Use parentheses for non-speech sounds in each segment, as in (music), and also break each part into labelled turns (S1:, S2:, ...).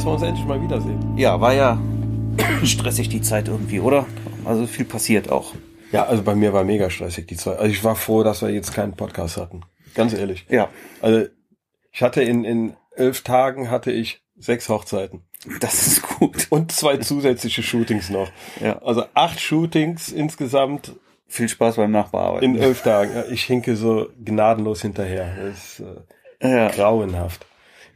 S1: dass wir uns endlich mal wiedersehen.
S2: Ja, war ja (coughs) stressig die Zeit irgendwie, oder? Also viel passiert auch.
S1: Ja, also bei mir war mega stressig die Zeit. Also ich war froh, dass wir jetzt keinen Podcast hatten. Ganz ehrlich.
S2: Ja.
S1: Also ich hatte in, in elf Tagen hatte ich sechs Hochzeiten.
S2: Das ist gut.
S1: Und zwei zusätzliche Shootings noch.
S2: Ja.
S1: Also acht Shootings insgesamt
S2: Viel Spaß beim Nachbearbeiten.
S1: in elf Tagen. Ich hinke so gnadenlos hinterher. Das ist äh,
S2: ja.
S1: grauenhaft.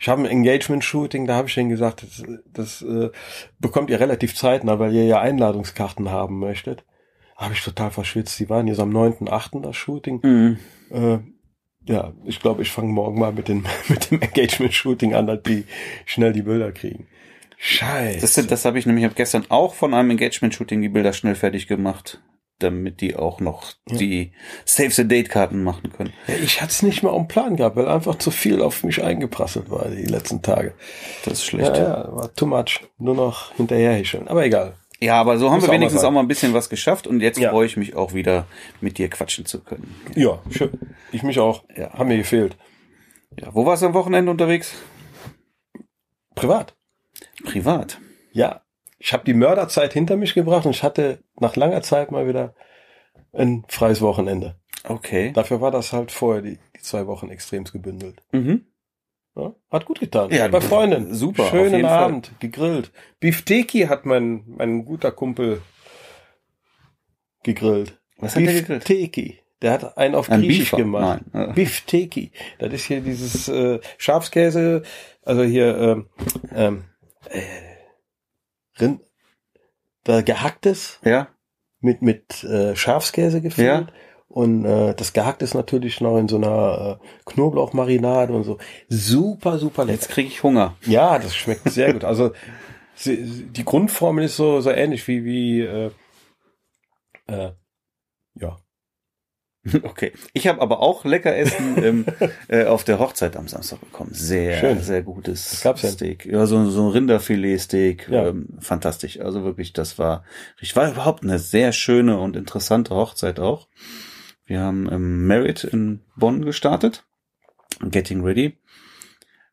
S1: Ich habe ein Engagement-Shooting, da habe ich denen gesagt, das, das äh, bekommt ihr relativ zeitnah, weil ihr ja Einladungskarten haben möchtet. Habe ich total verschwitzt. Die waren jetzt am 9.8. das Shooting.
S2: Mhm.
S1: Äh, ja, ich glaube, ich fange morgen mal mit, den, (laughs) mit dem Engagement-Shooting an, dass die schnell die Bilder kriegen. Scheiße.
S2: Das, das habe ich nämlich hab gestern auch von einem Engagement-Shooting die Bilder schnell fertig gemacht, damit die auch noch die Save the Date-Karten machen können.
S1: ja, ich hatte es nicht mal am Plan gehabt, weil einfach zu viel auf mich eingeprasselt war die letzten Tage.
S2: Das ist schlecht.
S1: Ja,
S2: Ja,
S1: ja, war too much. Nur noch hinterherhecheln. Aber egal.
S2: aber so haben
S1: Muss
S2: wir
S1: auch mal
S2: wenigstens auch mal ein bisschen was geschafft und jetzt
S1: Ja.
S2: freue ich mich auch wieder, mit dir quatschen zu können.
S1: Ja, schön. Ich mich auch.
S2: Ja.
S1: Haben mir gefehlt.
S2: Ja, wo warst du am Wochenende unterwegs?
S1: Privat.
S2: Privat.
S1: Ja. Ich habe die Mörderzeit hinter mich gebracht und ich hatte nach langer Zeit mal wieder ein freies Wochenende.
S2: Okay.
S1: Dafür war das halt vorher die, die zwei Wochen extremst gebündelt.
S2: Mhm.
S1: Ja, hat gut getan.
S2: Ja,
S1: bei Freunden.
S2: super,
S1: Schönen
S2: jeden Fall.
S1: Abend, gegrillt. Beefteki hat mein, mein guter Kumpel gegrillt.
S2: Was hat der gegrillt?
S1: Beefteki. Der hat einen auf
S2: Ein
S1: Griechisch
S2: Beefer?
S1: gemacht.
S2: Nein. Ja.
S1: Beefteki. Das ist hier dieses äh, Schafskäse, also hier ähm, ähm, äh, Rind, da gehacktes
S2: Ja.
S1: mit mit äh, Schafskäse gefüllt.
S2: Ja.
S1: Und äh, das gehackt ist natürlich noch in so einer äh, Knoblauchmarinade und so. Super, super lecker.
S2: Jetzt kriege ich Hunger.
S1: Ja, das schmeckt sehr gut. Also die Grundformel ist so so ähnlich wie wie äh, äh, ja. (laughs)
S2: Okay. Ich habe aber auch lecker Essen ähm, (laughs) äh, auf der Hochzeit am Samstag bekommen. Sehr,
S1: Schön.
S2: sehr gutes? Steak. Ja, so, so ein Rinderfilet-Steak.
S1: Ja.
S2: Ähm, fantastisch. Also wirklich, das war, ich war überhaupt eine sehr schöne und interessante Hochzeit auch. Wir haben ähm, Merit in Bonn gestartet. Getting Ready.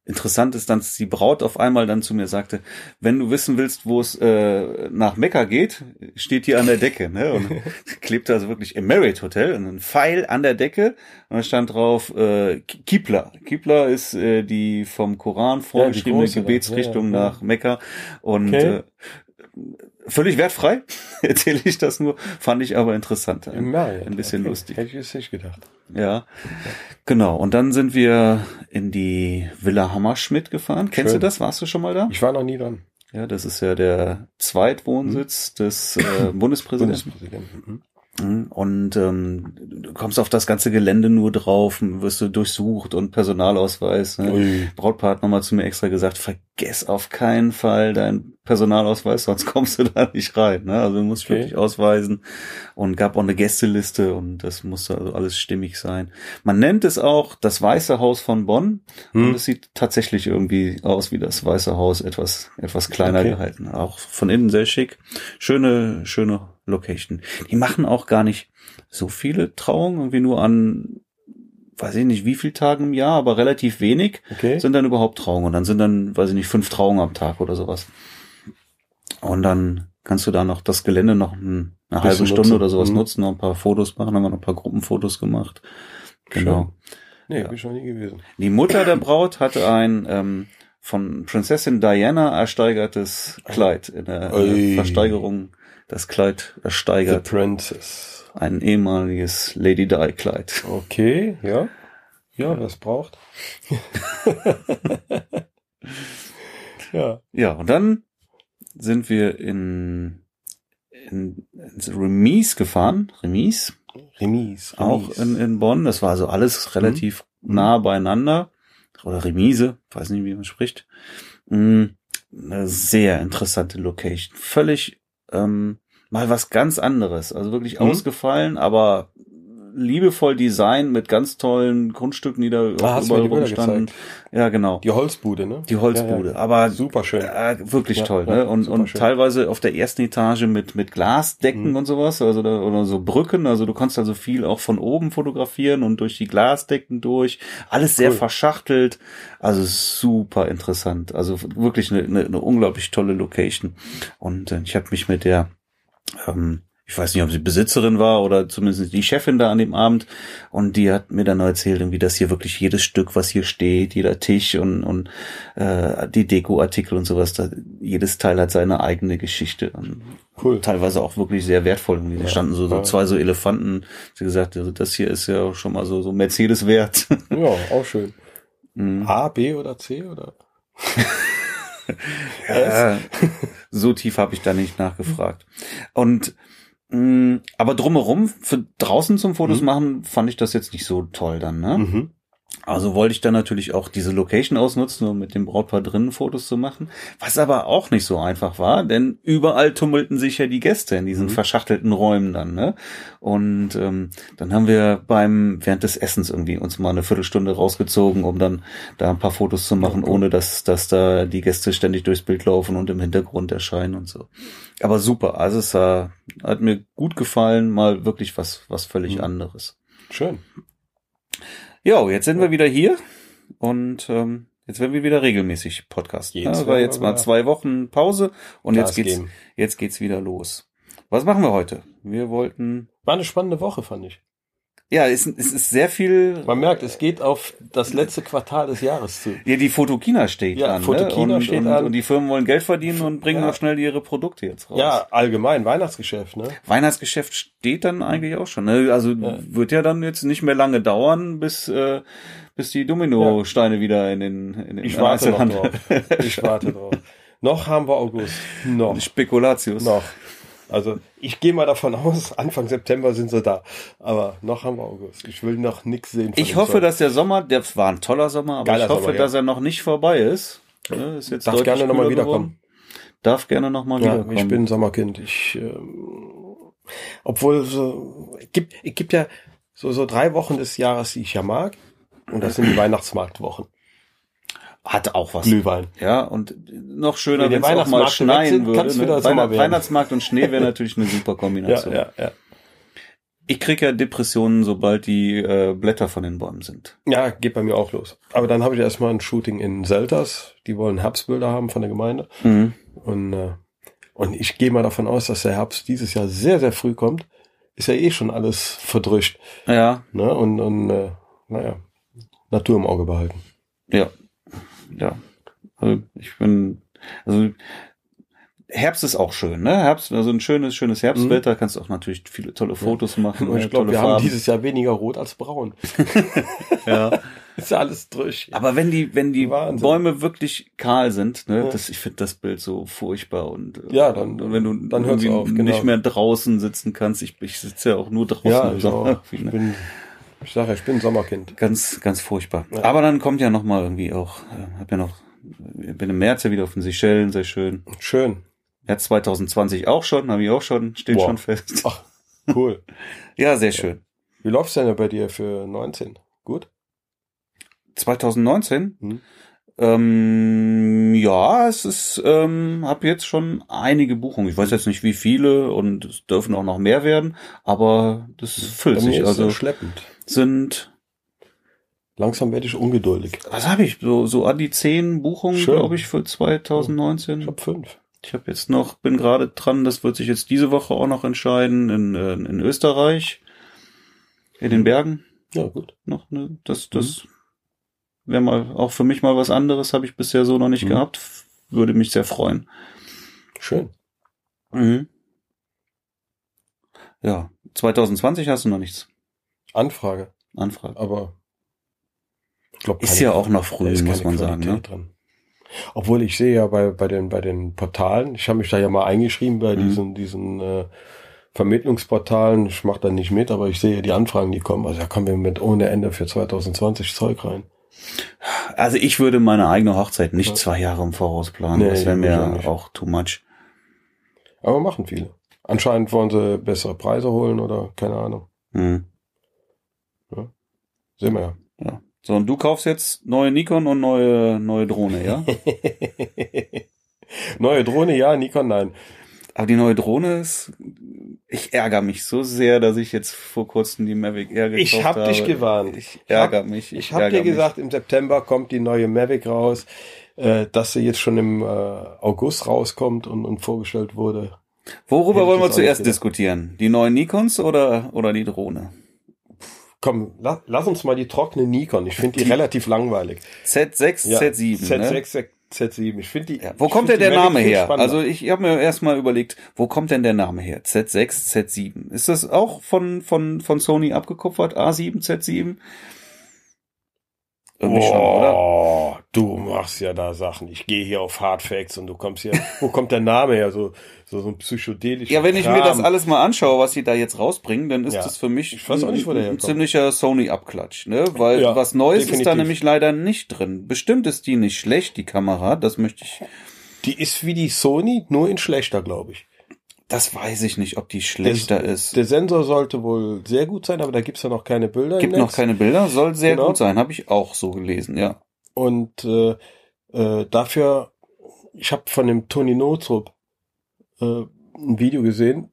S2: Interessant ist, dass die Braut auf einmal dann zu mir sagte, wenn du wissen willst, wo es äh, nach Mekka geht, steht hier an der Decke. Ne? Und (laughs) klebte also wirklich im Merit Hotel und ein Pfeil an der Decke und da stand drauf äh, Kibla. Kibla ist äh, die vom Koran vorgeschriebene
S1: da.
S2: Gebetsrichtung
S1: Ja, ja, ja.
S2: nach Mekka und
S1: Okay.
S2: äh, völlig wertfrei (laughs) erzähle ich das nur, fand ich aber interessant.
S1: Marriott.
S2: Ein bisschen
S1: Okay.
S2: lustig.
S1: Hätte ich jetzt nicht gedacht.
S2: Ja, genau. Und dann sind wir in die Villa Hammerschmidt gefahren. Kennst
S1: Schön.
S2: du das? Warst du schon mal da?
S1: Ich war noch nie dran.
S2: Ja, das ist ja der Zweitwohnsitz des äh, (coughs) Bundespräsidenten.
S1: Bundespräsident.
S2: Und ähm, du kommst auf das ganze Gelände nur drauf, wirst du durchsucht und Personalausweis. Ne?
S1: Ui.
S2: Brautpaar hat nochmal zu mir extra gesagt, vergess auf keinen Fall deinen Personalausweis, sonst kommst du da nicht rein. Ne? Also du musst
S1: Okay.
S2: wirklich ausweisen und gab auch eine Gästeliste und das musste also alles stimmig sein. Man nennt es auch das Weiße Haus von Bonn
S1: Hm.
S2: und es sieht tatsächlich irgendwie aus wie das Weiße Haus, etwas, etwas kleiner
S1: Okay.
S2: gehalten. Auch von innen sehr schick. Schöne, schöne Location. Die machen auch gar nicht so viele Trauungen, irgendwie nur an, weiß ich nicht wie viel Tagen im Jahr, aber relativ wenig
S1: Okay.
S2: sind dann überhaupt Trauungen. Und dann sind dann, weiß ich nicht, fünf Trauungen am Tag oder sowas. Und dann kannst du da noch das Gelände noch ein, eine halbe Stunde
S1: nutzen.
S2: oder sowas
S1: Mhm.
S2: nutzen, noch ein paar Fotos machen, haben wir noch ein paar Gruppenfotos gemacht. Genau.
S1: Nee,
S2: Ja.
S1: bin ich noch nie gewesen.
S2: Die Mutter der Braut hatte ein ähm, von Prinzessin Diana ersteigertes Kleid in der
S1: Ui.
S2: äh, Versteigerung. Das Kleid
S1: The
S2: ersteigert
S1: Princess.
S2: ein ehemaliges Lady Di Kleid.
S1: Okay, ja. Ja, wer es braucht. (laughs) ja.
S2: Ja, und dann sind wir in, in ins Remise gefahren. Remise,
S1: Remise.
S2: auch
S1: Remise.
S2: in, in Bonn. Das war also alles relativ nah beieinander. Oder Remise, weiß nicht, wie man spricht. Mm, Eine sehr interessante Location. Völlig ähm, mal was ganz anderes. Also wirklich
S1: Mhm.
S2: ausgefallen, aber liebevoll designt mit ganz tollen Grundstücken, die da
S1: Ah, Bilder
S2: rumstanden. Ja, genau.
S1: Die Holzbude, ne?
S2: Die Holzbude,
S1: Ja, ja.
S2: aber
S1: Super schön.
S2: äh, wirklich
S1: Ja,
S2: toll, ne? Und, und
S1: schön.
S2: teilweise auf der ersten Etage mit mit Glasdecken
S1: Mhm.
S2: und sowas, also da, oder so Brücken, also du kannst also viel auch von oben fotografieren und durch die Glasdecken durch, alles sehr
S1: Cool.
S2: verschachtelt, also super interessant, also wirklich eine, eine, eine unglaublich tolle Location und äh, ich habe mich mit der ähm, ich weiß nicht, ob sie Besitzerin war oder zumindest die Chefin da an dem Abend. Und die hat mir dann erzählt, irgendwie, dass hier wirklich jedes Stück, was hier steht, jeder Tisch und, und äh, die Dekoartikel und sowas, da, jedes Teil hat seine eigene Geschichte. Und
S1: Cool.
S2: teilweise auch wirklich sehr wertvoll. Irgendwie. Da
S1: Ja,
S2: standen so, so
S1: ja.
S2: zwei so Elefanten. Sie gesagt, also das hier ist ja schon mal so, so Mercedes wert. (laughs)
S1: Ja, auch schön.
S2: Mhm.
S1: A, B oder C oder? (laughs)
S2: Äh, so tief habe ich da nicht nachgefragt. Und aber drumherum, für draußen zum Fotos
S1: Mhm.
S2: machen, fand ich das jetzt nicht so toll dann, ne?
S1: Mhm.
S2: Also wollte ich dann natürlich auch diese Location ausnutzen, um mit dem Brautpaar drinnen Fotos zu machen. Was aber auch nicht so einfach war, denn überall tummelten sich ja die Gäste in diesen
S1: Mhm.
S2: verschachtelten Räumen dann, ne? Und ähm, dann haben wir beim während des Essens irgendwie uns mal eine Viertelstunde rausgezogen, um dann da ein paar Fotos zu machen, ohne dass, dass da die Gäste ständig durchs Bild laufen und im Hintergrund erscheinen und so. Aber super, also es äh, hat mir gut gefallen, mal wirklich was, was völlig
S1: Mhm.
S2: anderes.
S1: Schön.
S2: Jo, jetzt sind wir wieder hier und ähm, jetzt werden wir wieder regelmäßig podcasten.
S1: Jetzt
S2: Ja, war jetzt mal zwei Wochen Pause und jetzt geht's,
S1: geben.
S2: jetzt geht's wieder los. Was machen wir heute? Wir wollten,
S1: War eine spannende Woche, fand ich.
S2: Ja, es, es ist sehr viel.
S1: Man merkt, es geht auf das letzte Quartal des Jahres zu.
S2: Ja, die Fotokina steht
S1: Ja,
S2: an.
S1: Fotokina
S2: ne? und,
S1: steht
S2: und,
S1: an.
S2: Und die Firmen wollen Geld verdienen und bringen
S1: Ja.
S2: noch schnell ihre Produkte jetzt raus.
S1: Ja, allgemein, Weihnachtsgeschäft, ne?
S2: Weihnachtsgeschäft steht dann eigentlich auch schon. Ne? Also
S1: Ja.
S2: wird ja dann jetzt nicht mehr lange dauern, bis äh, bis die Dominosteine wieder in den in den
S1: Ich warte drauf. Ich warte drauf. (laughs) Noch haben wir August. Noch.
S2: Spekulatius.
S1: Noch. Also ich gehe mal davon aus, (laughs) Anfang September sind sie da. Aber noch haben wir August. Ich will noch nichts sehen.
S2: Ich hoffe,
S1: Zeug.
S2: dass der Sommer, der war ein toller Sommer, aber
S1: Geiler
S2: ich hoffe,
S1: Sommer, ja.
S2: dass er noch nicht vorbei ist. Ja, ist jetzt
S1: Darf gerne nochmal wiederkommen.
S2: Darf gerne nochmal
S1: Ja,
S2: wiederkommen.
S1: ich bin Sommerkind. Ich, ähm, obwohl so, es gibt, es gibt ja so, so drei Wochen des Jahres, die ich ja mag. Und das sind die (clears throat) Weihnachtsmarktwochen.
S2: Hat auch was.
S1: Glühwein.
S2: Ja, und noch schöner,
S1: Wenn
S2: es auch mal schneien würde. Ne? Weihnacht. Weihnachtsmarkt und Schnee wäre natürlich eine super (laughs)
S1: Ja,
S2: Kombination.
S1: ja, ja.
S2: Ich kriege ja Depressionen, sobald die äh, Blätter von den Bäumen sind.
S1: Ja, geht bei mir auch los. Aber dann habe ich erstmal ein Shooting in Selters. Die wollen Herbstbilder haben von der Gemeinde.
S2: Mhm.
S1: Und, äh, und ich gehe mal davon aus, dass der Herbst dieses Jahr sehr, sehr früh kommt. Ist ja eh schon alles verdrischt.
S2: Ja,
S1: Ne? Und, und äh, naja, Natur im Auge behalten.
S2: ja, ja. Also ich bin, also Herbst ist auch schön, ne? Herbst, also ein schönes, schönes Herbstwetter, kannst du auch natürlich viele tolle Fotos machen,
S1: Und
S2: äh,
S1: ich glaube, wir haben
S2: Farben.
S1: dieses Jahr weniger rot als braun. (laughs)
S2: ja. (laughs)
S1: Ist ja alles durch.
S2: Aber wenn die, wenn die
S1: Wahnsinn.
S2: Bäume wirklich kahl sind, ne,
S1: Ja.
S2: das, ich finde das Bild so furchtbar und äh,
S1: Ja, dann-
S2: und wenn du
S1: dann
S2: irgendwie
S1: auf, genau.
S2: nicht mehr draußen sitzen kannst, ich, ich sitze ja auch nur draußen
S1: ja, ich, auch. ich
S2: irgendwie, ne?
S1: bin, ich sage ja, ich bin ein Sommerkind.
S2: Ganz, ganz furchtbar.
S1: Ja.
S2: Aber dann kommt ja noch mal irgendwie auch, äh, hab ja noch, bin im März ja wieder auf den Seychellen, sehr schön.
S1: Schön.
S2: März 2020 auch schon, habe ich auch schon, steht
S1: Wow.
S2: schon fest.
S1: Ach, cool. (laughs)
S2: Ja, sehr schön.
S1: Wie läuft's denn bei dir für 19? Gut?
S2: 2019?
S1: Hm.
S2: Ähm, ja, es ist, ähm, habe jetzt schon einige Buchungen. Ich weiß jetzt nicht wie viele und es dürfen auch noch mehr werden, aber das füllt
S1: Bei
S2: sich.
S1: ist
S2: Also
S1: schleppend.
S2: Sind,
S1: Langsam werde ich ungeduldig.
S2: was habe ich? So, so an die zehn Buchungen, glaube ich, für 2019.
S1: Ich habe fünf.
S2: Ich habe jetzt noch, bin gerade dran, das wird sich jetzt diese Woche auch noch entscheiden, in, äh, in Österreich, in den Bergen
S1: Ja, gut.
S2: noch, ne? Das, das wäre mal auch für mich mal was anderes, habe ich bisher so noch nicht
S1: Mhm.
S2: gehabt. Würde mich sehr freuen.
S1: Schön.
S2: Mhm. Ja, 2020 hast du noch nichts.
S1: Anfrage.
S2: Anfrage.
S1: Aber ich glaube,
S2: Ist ja auch noch früh,
S1: ist
S2: muss man sagen.
S1: Qualität
S2: Ne?
S1: dran. Obwohl ich sehe ja bei, bei den, bei den Portalen, ich habe mich da ja mal eingeschrieben bei
S2: Mhm.
S1: diesen, diesen äh, Vermittlungsportalen. Ich mache da nicht mit, aber ich sehe die Anfragen, die kommen. Also da kommen wir mit ohne Ende für 2020 Zeug rein.
S2: Also ich würde meine eigene Hochzeit nicht
S1: Ja.
S2: zwei Jahre im Voraus planen.
S1: Nee,
S2: das wäre
S1: auch
S2: mir
S1: nicht.
S2: auch too much.
S1: Aber machen viele. Anscheinend wollen sie bessere Preise holen oder keine Ahnung.
S2: Mhm.
S1: Sehen wir ja.
S2: So, und du kaufst jetzt neue Nikon und neue, neue Drohne, ja? (laughs)
S1: Neue Drohne, ja, Nikon, nein.
S2: Aber die neue Drohne ist, ich ärgere mich so sehr, dass ich jetzt vor kurzem die Mavic Air gekauft
S1: Ich hab
S2: habe.
S1: dich gewarnt.
S2: Ich ärgere mich.
S1: Ich habe
S2: ärgere
S1: dir gesagt, im September kommt die neue Mavic raus, äh, dass sie jetzt schon im äh, August rauskommt und, und vorgestellt wurde.
S2: Worüber
S1: ich
S2: wollen wir zuerst diskutieren? Die neuen Nikons oder, oder die Drohne?
S1: Komm, la, lass uns mal die trockene Nikon. Ich finde die relativ langweilig.
S2: Z6,
S1: Ja,
S2: Z7. Ne?
S1: Z6, Z7. Ich finde die.
S2: Ja, wo kommt denn der
S1: die
S2: Name her? Also ich habe mir erstmal überlegt, wo kommt denn der Name her? Z6, Z7. Ist das auch von, von, von Sony abgekupfert? A7, Z7? Irgendwie schon, oder?
S1: Du machst ja da Sachen. Ich gehe hier auf Hardfacts und du kommst hier. wo kommt der Name her? So, so, so ein psychedelischer.
S2: Ja, wenn ich
S1: Kram.
S2: mir das alles mal anschaue, was sie da jetzt rausbringen, dann ist
S1: Ja.
S2: das für mich
S1: Ich weiß auch nicht, wo der
S2: ein
S1: herkommt.
S2: ziemlicher Sony-Abklatsch, ne? Weil
S1: Ja,
S2: was Neues ist da
S1: definitiv.
S2: nämlich leider nicht drin. Bestimmt ist die nicht schlecht, die Kamera, das möchte ich,
S1: Die ist wie die Sony, nur in schlechter, glaube ich.
S2: Das weiß ich nicht, ob die schlechter
S1: Der-
S2: ist.
S1: Der Sensor sollte wohl sehr gut sein, aber da gibt's ja noch keine Bilder.
S2: Gibt noch keine Bilder, soll sehr
S1: Genau.
S2: gut sein, habe ich auch so gelesen, ja.
S1: Und äh, äh, dafür, ich habe von dem Toni Notrup äh, ein Video gesehen.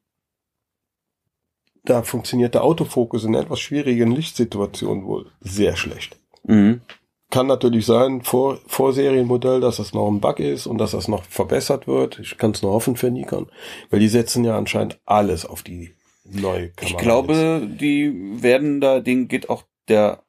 S1: Da funktioniert der Autofokus in etwas schwierigen Lichtsituationen wohl sehr schlecht.
S2: Mhm.
S1: Kann natürlich sein, vor, Vorserienmodell, dass das noch ein Bug ist und dass das noch verbessert wird. Ich kann es nur hoffen für Nikon, weil die setzen ja anscheinend alles auf die neue Kamera.
S2: Ich glaube, die werden da, denen geht auch der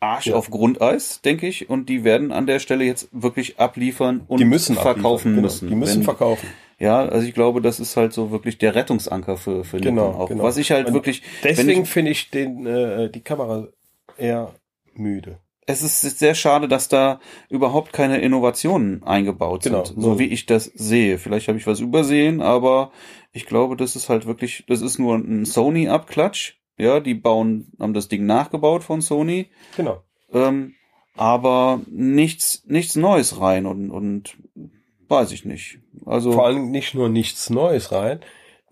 S2: Arsch
S1: Ja.
S2: auf Grundeis, denke ich, und die werden an der Stelle jetzt wirklich abliefern und
S1: die müssen
S2: verkaufen
S1: genau.
S2: müssen.
S1: Die müssen
S2: Wenn-
S1: verkaufen.
S2: Ja, also ich glaube, das ist halt so wirklich der Rettungsanker für, für
S1: Genau,
S2: Nikon auch.
S1: genau.
S2: Was ich halt
S1: Und
S2: wirklich,
S1: Deswegen finde ich den äh, die Kamera eher müde.
S2: Es ist sehr schade, dass da überhaupt keine Innovationen eingebaut
S1: Genau,
S2: sind,
S1: so.
S2: so wie ich das sehe. Vielleicht habe ich was übersehen, aber ich glaube, das ist halt wirklich, das ist nur ein Sony-Abklatsch. Ja, die bauen, haben das Ding nachgebaut von Sony.
S1: Genau.
S2: ähm, aber nichts, nichts Neues rein und, und weiß ich nicht. Also
S1: Vor allem nicht nur nichts Neues rein.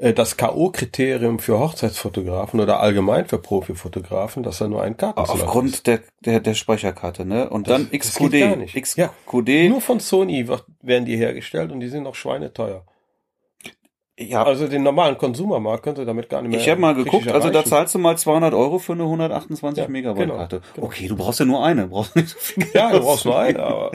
S1: Äh, Das K.O.-Kriterium für Hochzeitsfotografen oder allgemein für Profifotografen, dass er nur ein ist.
S2: aufgrund der, der, der Speicherkarte, ne? Und dann
S1: Das- das gar nicht.
S2: XQD.
S1: Ja.
S2: XQD,
S1: Nur von Sony werden die hergestellt und die sind noch schweineteuer.
S2: ja,
S1: Also den normalen Konsumermarkt könnt ihr damit gar nicht mehr.
S2: ich habe mal geguckt, also da zahlst du mal 200 Euro für eine 128
S1: Ja,
S2: Megabyte
S1: genau,
S2: Karte.
S1: genau.
S2: Okay, du brauchst ja nur eine, brauchst nicht so viel.
S1: Ja, du brauchst nur eine, aber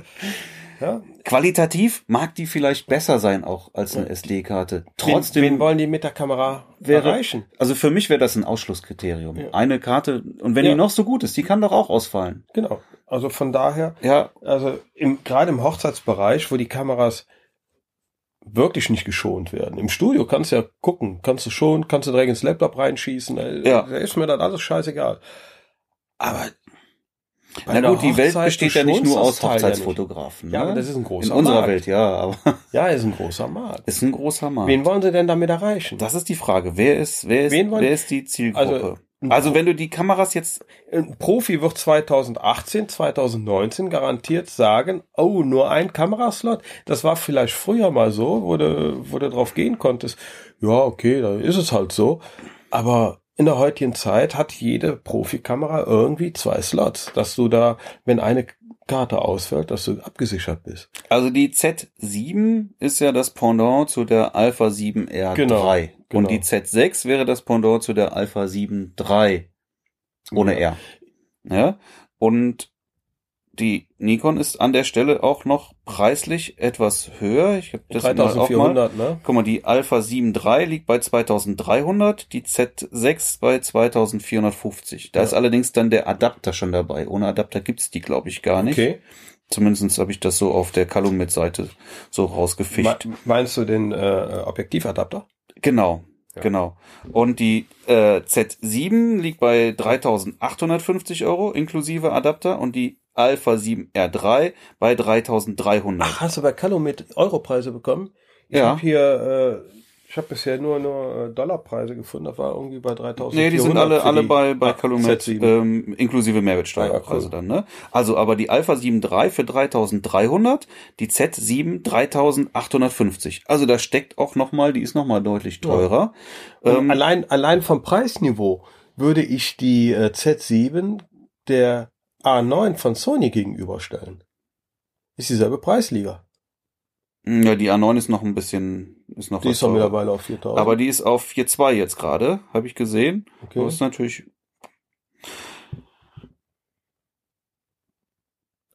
S1: ja.
S2: Qualitativ mag die vielleicht besser sein auch als eine SD-Karte. Trotzdem
S1: wen, wen wollen die mit der Kamera
S2: wäre,
S1: erreichen?
S2: also für mich wäre das ein Ausschlusskriterium.
S1: Ja.
S2: Eine Karte, und wenn
S1: Ja.
S2: die noch so gut ist, die kann doch auch ausfallen.
S1: Genau. Also von daher,
S2: Ja,
S1: also im, gerade im Hochzeitsbereich, wo die Kameras wirklich nicht geschont werden. Im Studio kannst du ja gucken, kannst du schon, kannst du direkt ins Laptop reinschießen, äh,
S2: Ja.
S1: da ist mir dann alles scheißegal. Aber bei
S2: Na gut, die Welt besteht ja nicht nur aus. Hochzeitsfotografen.
S1: Ja,
S2: ne?
S1: aber das ist ein großer
S2: In unserer
S1: Markt.
S2: Welt, ja, aber (laughs)
S1: Ja, ist ein großer Markt.
S2: ist ein großer Markt.
S1: Wen wollen sie denn damit erreichen?
S2: das ist die Frage. Wer ist, wer ist, wer ist die Zielgruppe?
S1: Also,
S2: Also, wenn du die Kameras jetzt,
S1: Ein Profi wird 2018, 2019 garantiert sagen, oh, nur ein Kameraslot. Das war vielleicht früher mal so, wo du, wo du drauf gehen konntest. Ja, okay, dann ist es halt so. Aber in der heutigen Zeit hat jede Profikamera irgendwie zwei Slots, dass du da, wenn eine Karte ausfällt, dass du abgesichert bist.
S2: also die Z7 ist ja das Pendant zu der Alpha 7R3.
S1: Genau, genau.
S2: Und die Z6 wäre das Pendant zu der Alpha 7 III. Ohne
S1: Ja.
S2: R. Ja. Und die Nikon ist an der Stelle auch noch preislich etwas höher. Ich habe das mal auch mal
S1: 3400, ne?
S2: Guck mal, die Alpha 7 III liegt bei 2300, die Z6 bei 2450. Da
S1: Ja.
S2: ist allerdings dann der Adapter schon dabei. Ohne Adapter gibt's die, glaube ich, gar nicht.
S1: Okay.
S2: Zumindest habe ich das so auf der Calumet-Seite so rausgefischt.
S1: Me- Meinst du den äh, Objektivadapter?
S2: Genau,
S1: Ja.
S2: genau. Und die äh, Z7 liegt bei 3850 Euro inklusive Adapter und die Alpha 7 R3 bei 3300.
S1: Ach, hast du bei Calumet Europreise bekommen? Ich
S2: Ja.
S1: habe hier, äh, ich habe bisher nur nur äh, Dollarpreise gefunden. Das war irgendwie bei 3000.
S2: Nee, die sind alle, alle bei, bei Calumet,
S1: Z7.
S2: ähm, inklusive
S1: Ah, ja,
S2: Mehrwertsteuerpreise
S1: cool.
S2: dann, ne? Also, aber die Alpha 7 III für 3300, die Z7 3850. Also, da steckt auch nochmal, die ist nochmal deutlich teurer.
S1: Und
S2: Ähm,
S1: allein, allein vom Preisniveau würde ich die äh, Z7 der A9 von Sony gegenüberstellen. Ist dieselbe Preisliga.
S2: Ja, die A9 ist noch ein bisschen, ist noch
S1: Die ist doch mittlerweile auf 4000.
S2: Aber die ist auf 4.2 jetzt gerade, habe ich gesehen.
S1: okay.
S2: Das ist natürlich.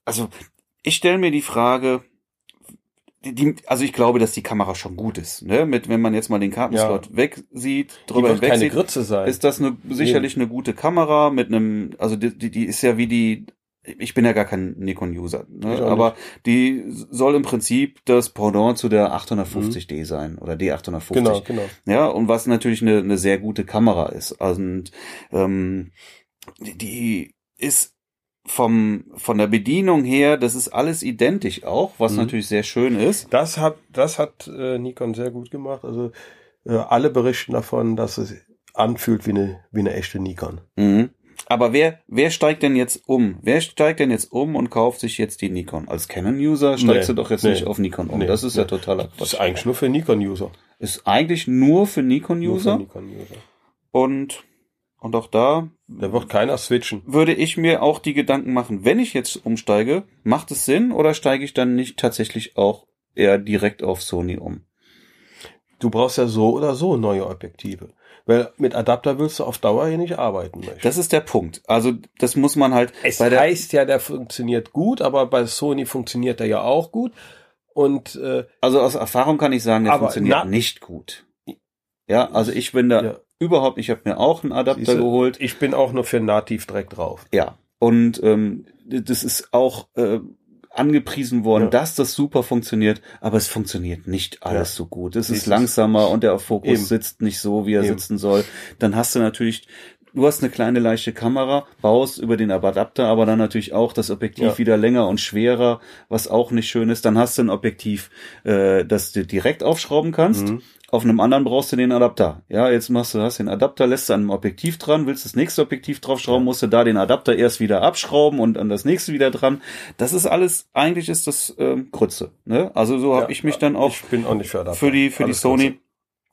S2: Also, ich stelle mir die Frage, die, also ich glaube, dass die Kamera schon gut ist. Ne? Mit, wenn man jetzt mal den Kartenslot wegsieht,
S1: die
S2: drüber
S1: Grütze sein.
S2: ist das eine, sicherlich eine gute Kamera mit einem, also die, die, die ist ja wie die, ich bin ja gar kein Nikon-User, ne? Aber die soll im Prinzip das Pendant zu der 850D sein oder D850.
S1: genau, genau.
S2: Ja, und was natürlich eine, eine sehr gute Kamera ist. Also, und, ähm, die ist vom, von der Bedienung her, das ist alles identisch auch, was
S1: Mhm.
S2: natürlich sehr schön ist.
S1: Das hat, das hat äh, Nikon sehr gut gemacht. Also äh, alle berichten davon, dass es anfühlt wie eine, wie eine echte Nikon.
S2: Mhm. Aber wer, wer steigt denn jetzt um? Wer steigt denn jetzt um und kauft sich jetzt die Nikon? Als Canon-User steigst
S1: Nee,
S2: du doch jetzt
S1: nee,
S2: nicht auf Nikon um.
S1: nee,
S2: das ist ja totaler
S1: Das
S2: Quatsch.
S1: ist eigentlich nur für Nikon-User.
S2: Ist eigentlich nur für Nikon-User
S1: Nikon-User.
S2: und, und auch da
S1: Da wird keiner switchen.
S2: würde ich mir auch die Gedanken machen, wenn ich jetzt umsteige, macht es Sinn oder steige ich dann nicht tatsächlich auch eher direkt auf Sony um?
S1: Du brauchst ja so oder so neue Objektive. Weil mit Adapter willst du auf Dauer hier nicht arbeiten. Möchten.
S2: Das ist der Punkt. Also das muss man halt
S1: es heißt ja, der funktioniert gut, aber bei Sony funktioniert er ja auch gut. Und äh,
S2: also aus Erfahrung kann ich sagen, der funktioniert
S1: na-
S2: nicht gut. Ja, also ich bin da
S1: ja,
S2: überhaupt, ich habe mir auch einen Adapter
S1: siehste,
S2: geholt.
S1: ich bin auch nur für nativ direkt drauf.
S2: Ja. Und ähm, das ist auch äh, angepriesen worden,
S1: Ja.
S2: dass das super funktioniert, aber es funktioniert nicht alles
S1: Ja.
S2: so gut. Es ist langsamer und der Fokus
S1: Eben.
S2: sitzt nicht so, wie er
S1: Eben.
S2: sitzen soll. Dann hast du natürlich, du hast eine kleine leichte Kamera, baust über den Adapter, aber dann natürlich auch das Objektiv
S1: Ja.
S2: wieder länger und schwerer, was auch nicht schön ist. Dann hast du ein Objektiv, äh, das du direkt aufschrauben kannst.
S1: Mhm.
S2: Auf einem anderen brauchst du den Adapter. Ja, jetzt machst du, hast den Adapter, lässt du an einem Objektiv dran, willst das nächste Objektiv draufschrauben, musst du da den Adapter erst wieder abschrauben und an das nächste wieder dran. Das ist alles, eigentlich ist das ähm, Grütze. Ne? Also so habe
S1: Ja,
S2: ich mich dann auch
S1: Ich bin auch nicht für Adapter.
S2: für die, für die Sony.
S1: Kurze.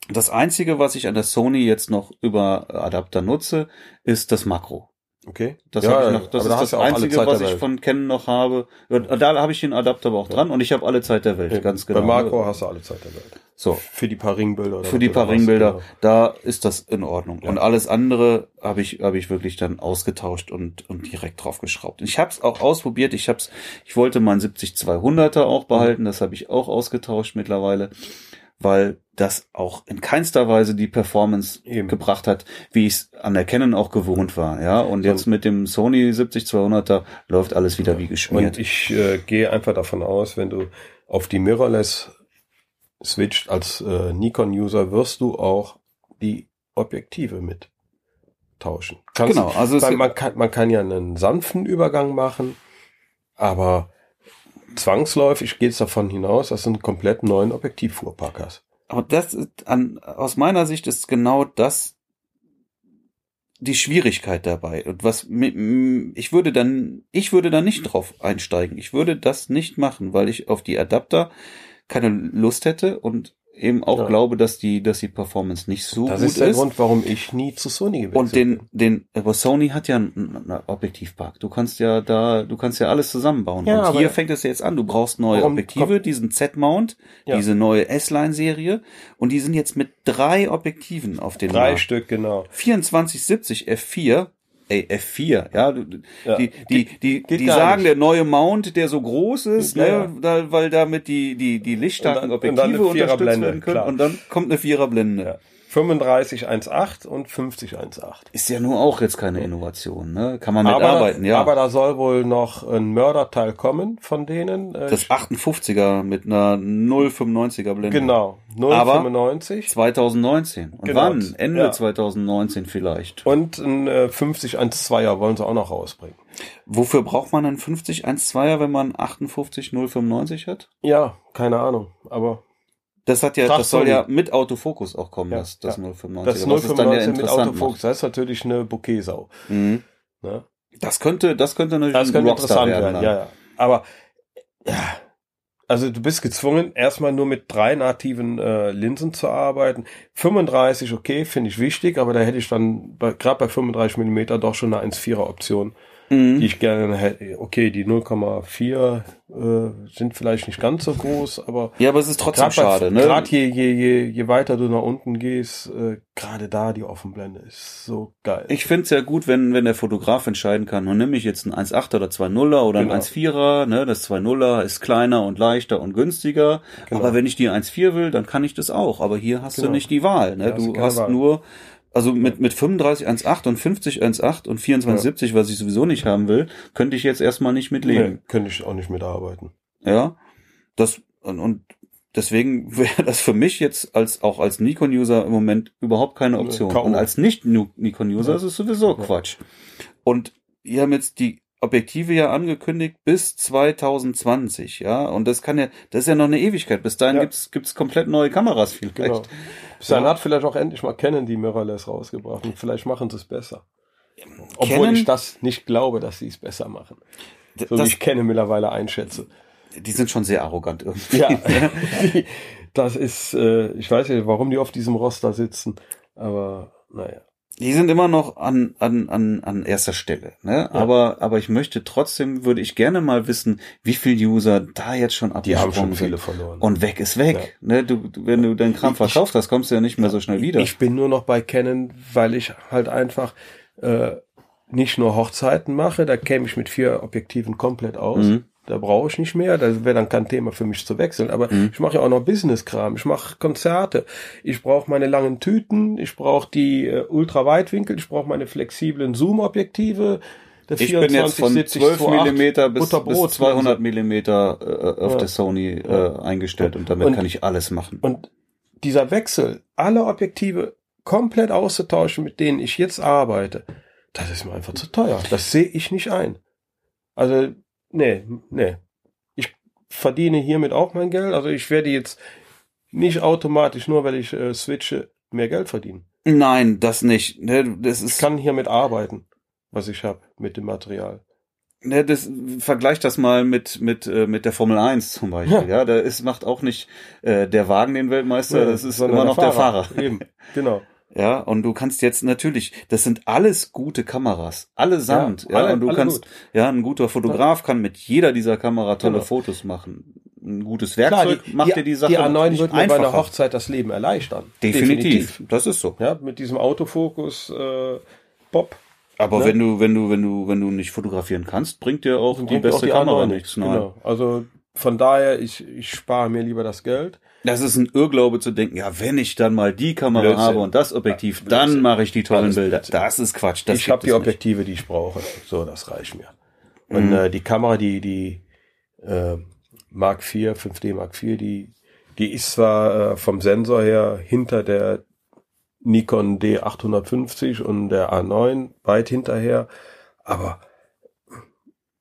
S2: Das einzige, was ich an der Sony jetzt noch über Adapter nutze, ist das Makro.
S1: Okay.
S2: Das
S1: Ja,
S2: habe ich noch, das
S1: da
S2: ist
S1: hast
S2: das einzige, was ich von Canon noch habe. Da habe ich den Adapter aber auch dran und ich habe alle Zeit der Welt,
S1: Ja,
S2: ganz genau.
S1: Bei Makro hast du alle Zeit der Welt.
S2: So.
S1: Für die paar Ringbilder.
S2: Für die paar
S1: da
S2: Ringbilder,
S1: genau.
S2: da ist das in Ordnung. Und alles andere habe ich, habe ich wirklich dann ausgetauscht und, und direkt draufgeschraubt. Ich habe es auch ausprobiert. Ich hab's, ich wollte meinen 70-200er auch behalten. Das habe ich auch ausgetauscht mittlerweile, weil das auch in keinster Weise die Performance
S1: Eben.
S2: gebracht hat, wie ich es an der Canon auch gewohnt war. Ja, und jetzt mit dem Sony 70-200er läuft alles wieder wie
S1: Und
S2: geschmiert.
S1: ich äh, gehe einfach davon aus, wenn du auf die Mirrorless switcht als äh, Nikon-User, wirst du auch die Objektive mit tauschen. Kannst
S2: Genau, also
S1: man kann, man kann ja einen sanften Übergang machen, aber zwangsläufig geht es davon hinaus, dass du einen komplett neuen Objektivfuhrpark hast.
S2: Aber das ist an, aus meiner Sicht ist genau das die Schwierigkeit dabei. Und was mi- m- ich würde dann, ich würde da nicht drauf einsteigen. Ich würde das nicht machen, weil ich auf die Adapter keine Lust hätte und eben auch
S1: Ja.
S2: glaube, dass die, dass die Performance nicht so
S1: Das
S2: gut
S1: ist der
S2: ist.
S1: Grund, warum ich nie zu Sony gewechselt
S2: Und den,
S1: bin.
S2: den, aber Sony hat ja einen, einen Objektivpark. Du kannst ja da, du kannst ja alles zusammenbauen.
S1: Ja,
S2: und hier fängt es jetzt an. Du brauchst neue
S1: Warum
S2: Objektive,
S1: kommt-
S2: diesen Z-Mount,
S1: Ja.
S2: diese neue S-Line-Serie. Und die sind jetzt mit drei Objektiven auf den
S1: Drei
S2: Markt.
S1: Stück, genau.
S2: 2470 F4, ey, F4, ja,
S1: Ja.
S2: die, die, die,
S1: geht
S2: die sagen,
S1: nicht.
S2: der neue Mount, der so groß ist,
S1: Ja,
S2: ne,
S1: ja.
S2: Da, weil damit die, die, die lichtstarken
S1: Und dann- und
S2: Objektive
S1: eine
S2: unterstützt werden können.
S1: klar.
S2: Und dann kommt eine Viererblende.
S1: Ja. 35 1.8 und 50 1.8.
S2: Ist ja nur auch jetzt keine Innovation, ne? Kann man mit
S1: aber,
S2: arbeiten, ja.
S1: aber da soll wohl noch ein Mörderteil kommen von denen. Äh,
S2: das 58er mit einer 0,95er Blende.
S1: genau,
S2: Aber-
S1: 0,95
S2: 2019. Und
S1: Genau.
S2: wann? Ende
S1: Ja.
S2: 2019 vielleicht.
S1: und ein äh, 50 1.2er wollen sie auch noch rausbringen.
S2: Wofür braucht man einen 50 1.2er, wenn man 58 0,95 hat?
S1: Ja, keine Ahnung, aber
S2: Das hat ja,
S1: Frag
S2: das soll
S1: Sony.
S2: ja mit Autofokus auch kommen,
S1: Ja,
S2: das, das
S1: ja.
S2: 0,95er.
S1: das
S2: was es dann ja
S1: 0,95 mit Autofokus, das ist natürlich eine Bouquetsau.
S2: Mhm.
S1: Ne?
S2: Das könnte, das könnte natürlich
S1: Das könnte interessant werden,
S2: dann.
S1: ja, ja. Aber ja, Also du bist gezwungen, erstmal nur mit drei nativen äh, Linsen zu arbeiten. 35, okay, finde ich wichtig, aber da hätte ich dann gerade bei 35 Millimeter doch schon eine 1,4er Option mhm. die ich gerne hätte. Okay, die 0,4 äh, sind vielleicht nicht ganz so groß, aber
S2: ja, aber es ist trotzdem schade. Bei,
S1: ne? Gerade je, je, je, je weiter du nach unten gehst, äh, gerade da die Offenblende ist so geil.
S2: Ich finde es ja gut, wenn wenn der Fotograf entscheiden kann, nun nehme ich jetzt ein 1,8er oder 2,0er oder genau. ein 1,4er. Ne, das 2,0er ist kleiner und leichter und günstiger. Genau. Aber wenn ich die 1,4 will, dann kann ich das auch. Aber hier hast genau. du nicht die Wahl. Ne? du hast Wahl. nur also mit, mit 35 1,8 und 50 1,8 und 24,70, ja. was ich sowieso nicht haben will, könnte ich jetzt erstmal nicht mitleben. Nee,
S1: könnte ich auch nicht mitarbeiten.
S2: Ja. Das, und, und deswegen (laughs) wäre das für mich jetzt als, auch als Nikon-User im Moment überhaupt keine Option. Nee, und als Nicht-Nikon-User ja. ist es sowieso. Quatsch. Und wir haben jetzt die Objektive ja angekündigt bis 2020, ja. Und das kann ja, das ist ja noch eine Ewigkeit. Bis dahin ja. gibt's gibt's komplett neue Kameras vielleicht. Genau.
S1: Bis dahin ja. hat vielleicht auch endlich mal Canon die Mirrorless rausgebracht und vielleicht machen sie es besser. Obwohl Canon, ich das nicht glaube, dass sie es besser machen. So das, wie ich Canon mittlerweile einschätze.
S2: Die sind schon sehr arrogant irgendwie.
S1: Ja, (laughs) (laughs) das ist, äh, ich weiß nicht, warum die auf diesem Roster sitzen, aber naja.
S2: Die sind immer noch an, an, an, an erster Stelle, ne? Ja. Aber, aber ich möchte trotzdem, würde ich gerne mal wissen, wie viele User da jetzt schon
S1: abgesprungen Die haben schon viele verloren.
S2: Und weg ist weg, ja. ne? Du, wenn du deinen Kram verkauft hast, kommst du ja nicht mehr so schnell wieder.
S1: Ich bin nur noch bei Canon, weil ich halt einfach, äh, nicht nur Hochzeiten mache, da käme ich mit vier Objektiven komplett aus. Mhm. Da brauche ich nicht mehr. Da wäre dann kein Thema für mich zu wechseln. Aber mhm. ich mache ja auch noch Business-Kram. Ich mache Konzerte. Ich brauche meine langen Tüten. Ich brauche die äh, Ultraweitwinkel. Ich brauche meine flexiblen Zoom-Objektive.
S2: Ich 24, bin jetzt von 70, 12 mm bis, bis 200 Millimeter äh, auf ja. der Sony äh, eingestellt und damit und, kann ich alles machen.
S1: Und dieser Wechsel, alle Objektive komplett auszutauschen, mit denen ich jetzt arbeite, das ist mir einfach zu teuer. Das sehe ich nicht ein. Also nee, nee. Ich verdiene hiermit auch mein Geld. Also ich werde jetzt nicht automatisch, nur weil ich äh, switche, mehr Geld verdienen.
S2: Nein, das nicht. Ne, das ist
S1: ich kann hiermit arbeiten, was ich habe mit dem Material.
S2: Ne, das, vergleich das mal mit, mit, äh, mit der Formel 1 zum Beispiel. Ja, ja da ist, macht auch nicht äh, der Wagen den Weltmeister, ja, das ist immer noch der Fahrer. Der Fahrer. Eben,
S1: genau.
S2: Ja, und du kannst jetzt natürlich, das sind alles gute Kameras, allesamt. Ja, alle, ja und du kannst, gut. ja, ein guter Fotograf kann mit jeder dieser Kamera tolle genau. Fotos machen. Ein gutes Werkzeug Klar, die, macht
S1: dir
S2: die Sache
S1: Die A9 wird mir bei einer Hochzeit das Leben erleichtern.
S2: Definitiv. Definitiv. Das ist so.
S1: Ja, mit diesem Autofokus äh, Bob.
S2: Aber ne? wenn du, wenn du, wenn du, wenn du nicht fotografieren kannst, bringt dir auch bringt die beste auch die Kamera nichts. Nein. Genau.
S1: Also von daher, ich, ich spare mir lieber das Geld.
S2: Das ist ein Irrglaube zu denken, ja, wenn ich dann mal die Kamera Blödsinn. habe und das Objektiv, ja, dann mache ich die tollen Bilder. Das ist Quatsch. Das
S1: ich habe die Objektive, nicht. die ich brauche. So, das reicht mir. Und mhm. äh, die Kamera, die die äh, Mark IV, 5D Mark IV, die die ist zwar äh, vom Sensor her hinter der Nikon D850 und der A9 weit hinterher, aber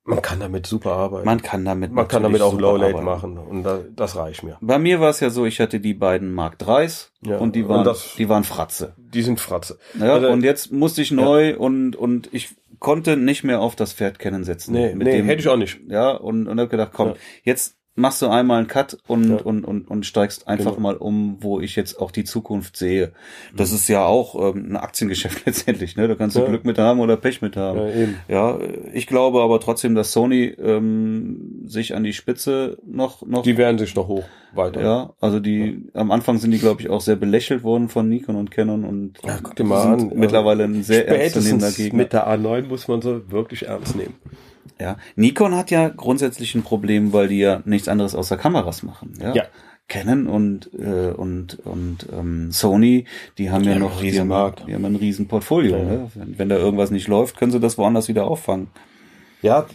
S1: man kann damit super arbeiten.
S2: Man kann damit
S1: Man kann damit auch Lowlight machen und da, das reicht mir.
S2: Bei mir war es ja so, ich hatte die beiden Mark IIIs ja, und die waren, und das, die waren Fratze.
S1: Die sind Fratze.
S2: Ja, also, und jetzt musste ich neu ja. und, und ich konnte nicht mehr auf das Pferd kennen setzen.
S1: Nee, mit nee dem, hätte ich auch nicht.
S2: Ja, und, und hab gedacht, komm, ja. jetzt machst du einmal einen Cut und, ja. und, und, und steigst einfach genau. mal um, wo ich jetzt auch die Zukunft sehe. Das mhm. ist ja auch ähm, ein Aktiengeschäft (laughs) letztendlich, ne? Da kannst du ja. Glück mit haben oder Pech mit haben. Ja, eben. ja, ich glaube aber trotzdem, dass Sony ähm, sich an die Spitze noch, noch.
S1: Die werden sich noch hoch weiter.
S2: Ja, also die, am Anfang sind die, glaube ich, auch sehr belächelt worden von Nikon und Canon und
S1: ja, guck dir mal an.
S2: mittlerweile ein sehr ernstzunehmender Gegner.
S1: Mit der A9 muss man so wirklich ernst nehmen.
S2: Ja, Nikon hat ja grundsätzlich ein Problem, weil die ja nichts anderes außer Kameras machen. Ja. ja. Canon und äh, und und ähm, Sony, die haben ja, ja noch
S1: riesen die haben,
S2: die haben ein riesen Portfolio. Ja. Ne? Wenn, wenn da irgendwas nicht läuft, können sie das woanders wieder auffangen.
S1: Ja,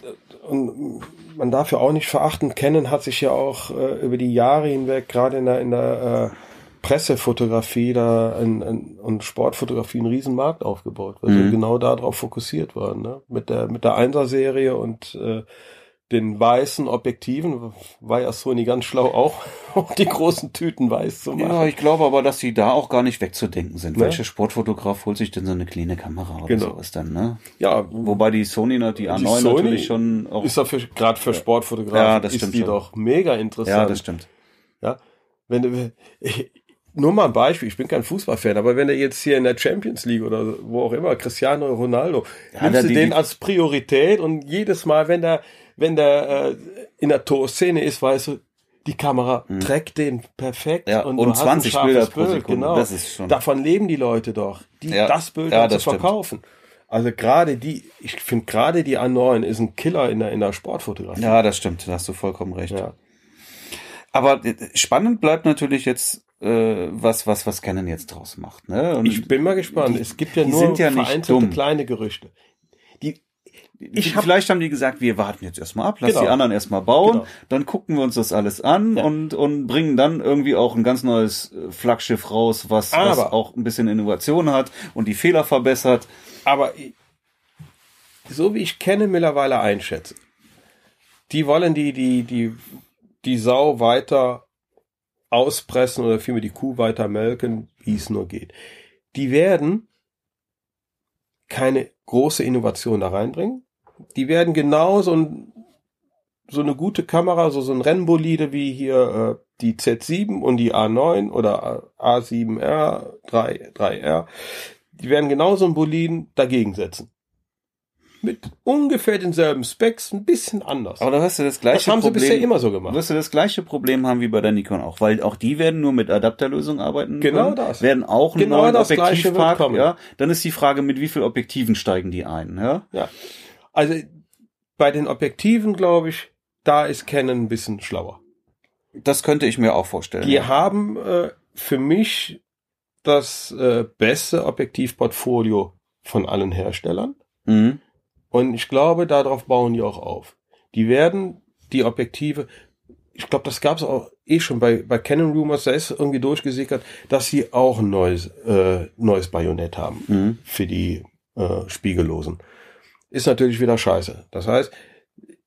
S1: und man darf ja auch nicht verachten, Canon hat sich ja auch äh, über die Jahre hinweg, gerade in der, in der äh, Pressefotografie da in, in, und Sportfotografie einen riesen Markt aufgebaut, weil mhm. sie genau darauf fokussiert waren, ne? Mit der mit der Einser-Serie und äh, den weißen Objektiven war ja Sony ganz schlau auch, auch (laughs) die großen Tüten weiß zu machen.
S2: Ja, ich glaube aber, dass die da auch gar nicht wegzudenken sind.
S1: Ne?
S2: Welcher Sportfotograf holt sich denn so eine kleine Kamera oder
S1: Genau.
S2: sowas dann, ne?
S1: Ja,
S2: Wobei die Sony, ne, die A9
S1: Sony
S2: natürlich schon auch.
S1: ist ja gerade für Sportfotografen
S2: Ja, das
S1: ist
S2: stimmt
S1: die
S2: schon.
S1: doch mega interessant.
S2: ja, das stimmt.
S1: Ja, wenn du, (laughs) nur mal ein Beispiel, ich bin kein Fußballfan, aber wenn er jetzt hier in der Champions League oder wo auch immer, Cristiano Ronaldo,
S2: Ja,
S1: nimmst du
S2: die-
S1: den als Priorität und jedes Mal, wenn der, wenn der äh, in der Torszene ist, weißt du, die Kamera trägt den perfekt
S2: Mhm. Ja,
S1: und,
S2: und
S1: du hast ein
S2: 20
S1: scharfes
S2: Bilder pro Sekunde,
S1: Genau.
S2: das ist schon-
S1: Davon leben die Leute doch, die
S2: Ja,
S1: das Bild
S2: ja,
S1: zu
S2: das stimmt.
S1: verkaufen. Also gerade die, ich finde gerade die A9 ist ein Killer in der, in der Sportfotografie.
S2: Ja, das stimmt. Da hast du vollkommen recht.
S1: Ja.
S2: Aber äh, spannend bleibt natürlich jetzt, was, was, was Canon jetzt draus macht, ne? Und
S1: Ich bin mal gespannt.
S2: die-
S1: es gibt ja nur
S2: sind ja
S1: vereinzelte kleine Gerüchte. Die, ich hab-
S2: vielleicht haben die gesagt, wir warten jetzt erstmal ab, lass
S1: Genau.
S2: die anderen erstmal bauen,
S1: Genau.
S2: dann gucken wir uns das alles an
S1: Ja.
S2: und, und bringen dann irgendwie auch ein ganz neues äh, Flaggschiff raus, was, was
S1: Aber-
S2: auch ein bisschen Innovation hat und die Fehler verbessert.
S1: aber so wie ich kenne mittlerweile einschätze, die wollen die, die, die, die Sau weiter auspressen oder vielmehr die Kuh weiter melken, wie es nur geht. Die werden keine große Innovation da reinbringen. Die werden genau so, ein, so eine gute Kamera, so, so ein Rennbolide wie hier äh, die Z7 und die A9 oder A7R, 3, 3R. Die werden genau so ein Boliden dagegen setzen. Mit ungefähr denselben Specs, ein bisschen anders.
S2: Aber da hast du das gleiche
S1: das haben
S2: Problem.
S1: sie bisher immer so
S2: Du
S1: gemacht.
S2: wirst du das gleiche Problem haben wie bei der Nikon auch, weil auch die werden nur mit Adapterlösungen arbeiten.
S1: Genau
S2: können,
S1: das.
S2: Werden auch einen
S1: Genau
S2: neuen
S1: das
S2: Objektivpark, ja. Dann ist die Frage, mit wie viel Objektiven steigen die ein, ja?
S1: Ja. Also bei den Objektiven, glaube ich, da ist Canon ein bisschen schlauer.
S2: Das könnte ich mir auch vorstellen.
S1: Die
S2: ja.
S1: haben äh, für mich das äh, beste Objektivportfolio von allen Herstellern.
S2: Mhm.
S1: Und ich glaube, darauf bauen die auch auf. Die werden die Objektive, ich glaube, das gab es auch eh schon bei, bei Canon Rumors, da ist irgendwie durchgesickert, dass sie auch ein neues, äh, neues Bajonett haben
S2: Mhm.
S1: für die äh, Spiegellosen. Ist natürlich wieder scheiße. Das heißt,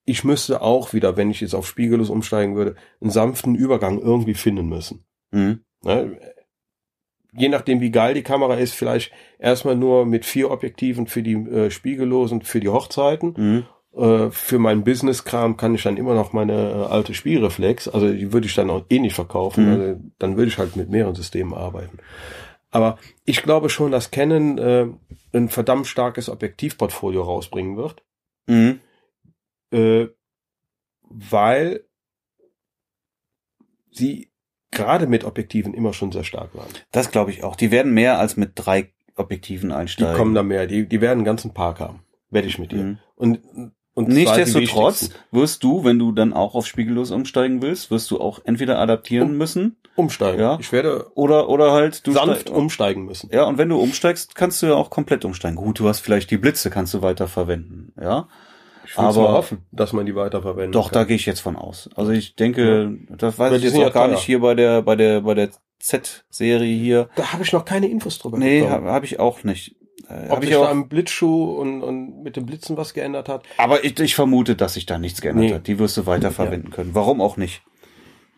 S1: ich müsste auch wieder, wenn ich jetzt auf Spiegellos umsteigen würde, einen sanften Übergang irgendwie finden müssen.
S2: Mhm.
S1: Ne? Je nachdem, wie geil die Kamera ist, vielleicht erstmal nur mit vier Objektiven für die äh, Spiegellosen, für die Hochzeiten.
S2: Mhm.
S1: Äh, für meinen Business-Kram kann ich dann immer noch meine äh, alte Spielreflex, also die würde ich dann auch eh nicht verkaufen,
S2: Mhm.
S1: also, dann würde ich halt mit mehreren Systemen arbeiten. Aber ich glaube schon, dass Canon äh, ein verdammt starkes Objektivportfolio rausbringen wird,
S2: Mhm.
S1: äh, weil sie gerade mit Objektiven immer schon sehr stark waren.
S2: Das glaube ich auch. Die werden mehr als mit drei Objektiven
S1: Die
S2: einsteigen.
S1: kommen da mehr, die, die werden einen ganzen Park haben. Wette ich mit dir.
S2: Mhm.
S1: Und, und die
S2: Nichtsdestotrotz wirst du, wenn du dann auch auf spiegellos umsteigen willst, wirst du auch entweder adaptieren
S1: Um-
S2: müssen
S1: umsteigen.
S2: Ja.
S1: Ich werde
S2: oder oder halt du
S1: sanft
S2: steig-
S1: umsteigen müssen.
S2: Ja, und wenn du umsteigst, kannst du ja auch komplett umsteigen. Gut, du hast vielleicht die Blitze, kannst du weiter verwenden, ja.
S1: Ich
S2: Aber-
S1: mal hoffen, dass man die weiterverwenden
S2: Doch, da
S1: kann.
S2: gehe ich jetzt von aus. Also ich denke, das weiß
S1: Weil
S2: ich jetzt auch
S1: ja
S2: gar
S1: teuer.
S2: nicht hier bei der bei der bei der Z-Serie hier.
S1: Da habe ich noch keine Infos drüber
S2: Nee, habe hab ich auch nicht. Äh,
S1: Ob sich
S2: ich
S1: da
S2: auch,
S1: am Blitzschuh und, und mit dem Blitzen was geändert hat.
S2: aber ich, ich vermute, dass sich da nichts geändert
S1: Nee.
S2: hat. Die wirst du weiter verwenden können. Warum auch nicht?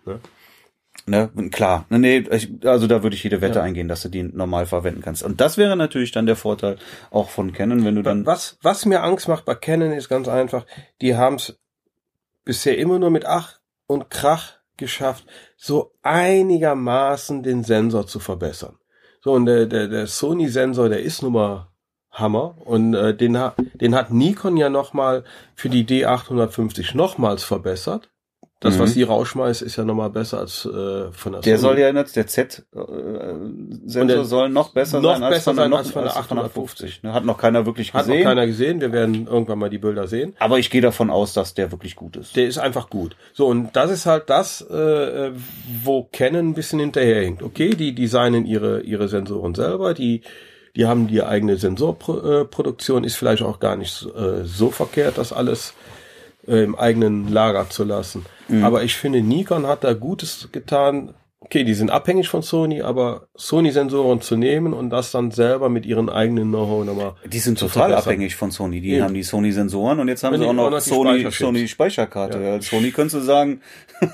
S1: Ne?
S2: Ne, klar. Ne, nee, ich, also da würde ich jede Wette
S1: Ja.
S2: eingehen, dass du die normal verwenden kannst. Und das wäre natürlich dann der Vorteil auch von Canon, wenn du dann
S1: Was, was mir Angst macht bei Canon ist ganz einfach, die haben es bisher immer nur mit Ach und Krach geschafft, so einigermaßen den Sensor zu verbessern. So, und der, der, der Sony-Sensor, der ist nun mal Hammer. Und äh, den, den hat Nikon ja nochmal für die D850 nochmals verbessert. Das,
S2: Mhm.
S1: was die rausschmeißt, ist ja nochmal besser als äh, von der
S2: Der
S1: Sony.
S2: soll ja jetzt, der Z-Sensor soll noch besser
S1: noch
S2: sein als
S1: besser
S2: von der,
S1: sein
S2: noch,
S1: als von der
S2: als
S1: 850.
S2: Ne, Hat noch keiner wirklich
S1: Hat noch
S2: gesehen.
S1: keiner gesehen. Wir werden irgendwann mal die Bilder sehen.
S2: aber ich gehe davon aus, dass der wirklich gut ist.
S1: Der ist einfach gut. So, und das ist halt das, äh, wo Canon ein bisschen hinterherhinkt. Okay, die designen ihre, ihre Sensoren selber, die, die haben die eigene Sensorproduktion, ist vielleicht auch gar nicht äh, so verkehrt, das alles äh, im eigenen Lager zu lassen. Aber ich finde, Nikon hat da Gutes getan, okay, die sind abhängig von Sony, aber Sony-Sensoren zu nehmen und das dann selber mit ihren eigenen Know-how nochmal.
S2: Die sind total abhängig von Sony. Die
S1: Eben.
S2: haben die Sony-Sensoren und jetzt haben
S1: Und
S2: sie auch noch Sony. Sony Speicherkarte.
S1: Ja.
S2: Ja. Sony könntest du sagen,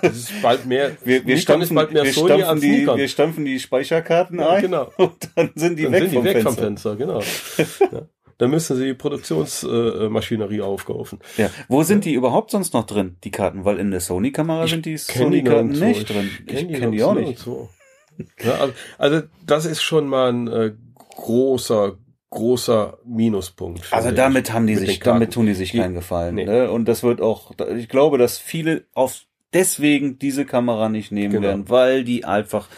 S1: Das ist bald mehr, (laughs)
S2: wir, wir stampfen,
S1: bald mehr
S2: wir,
S1: Sony
S2: stampfen die,
S1: Nikon.
S2: wir stampfen die Speicherkarten
S1: Ja,
S2: ein
S1: genau. (laughs)
S2: und dann sind die
S1: dann
S2: weg,
S1: sind die
S2: vom,
S1: weg
S2: Fenster.
S1: vom Fenster, genau. (laughs) Dann müssen sie die Produktionsmaschinerie aufkaufen.
S2: Ja. Wo sind die überhaupt sonst noch drin, die Karten? Weil in der Sony-Kamera sind die Sony-Karten nicht
S1: Ich
S2: drin.
S1: kenn
S2: Ich kenne die auch nicht.
S1: Ja, also, also das ist schon mal ein äh, großer, großer Minuspunkt.
S2: Also damit haben die sich, damit tun die sich keinen Gefallen.
S1: nee.
S2: Ne? Und das wird auch, ich glaube, dass viele auf deswegen diese Kamera nicht nehmen
S1: Genau.
S2: werden, weil die einfach,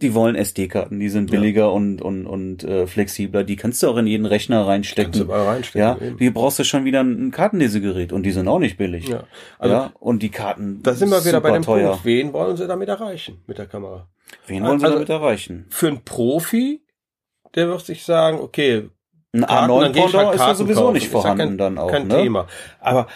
S2: die wollen SD-Karten, die sind
S1: Ja.
S2: billiger und und und äh, flexibler. Die kannst du auch in jeden Rechner
S1: Kannst du
S2: reinstecken.
S1: überall reinstecken.
S2: Ja,
S1: eben.
S2: die brauchst du schon wieder ein Kartenlesegerät und die sind auch nicht billig.
S1: ja. Also
S2: ja, und die Karten
S1: da sind wir wieder bei dem
S2: teuer.
S1: Punkt. Wen wollen sie damit erreichen mit der Kamera?
S2: Wen wollen sie
S1: Also-
S2: damit erreichen?
S1: Für einen Profi, der wird sich sagen, okay,
S2: Ein
S1: Karten,
S2: A9
S1: dann geh ich halt
S2: Pendant ist ja sowieso
S1: kaufen.
S2: nicht
S1: ja
S2: vorhanden
S1: kein-
S2: dann auch.
S1: kein
S2: ne?
S1: Thema. Aber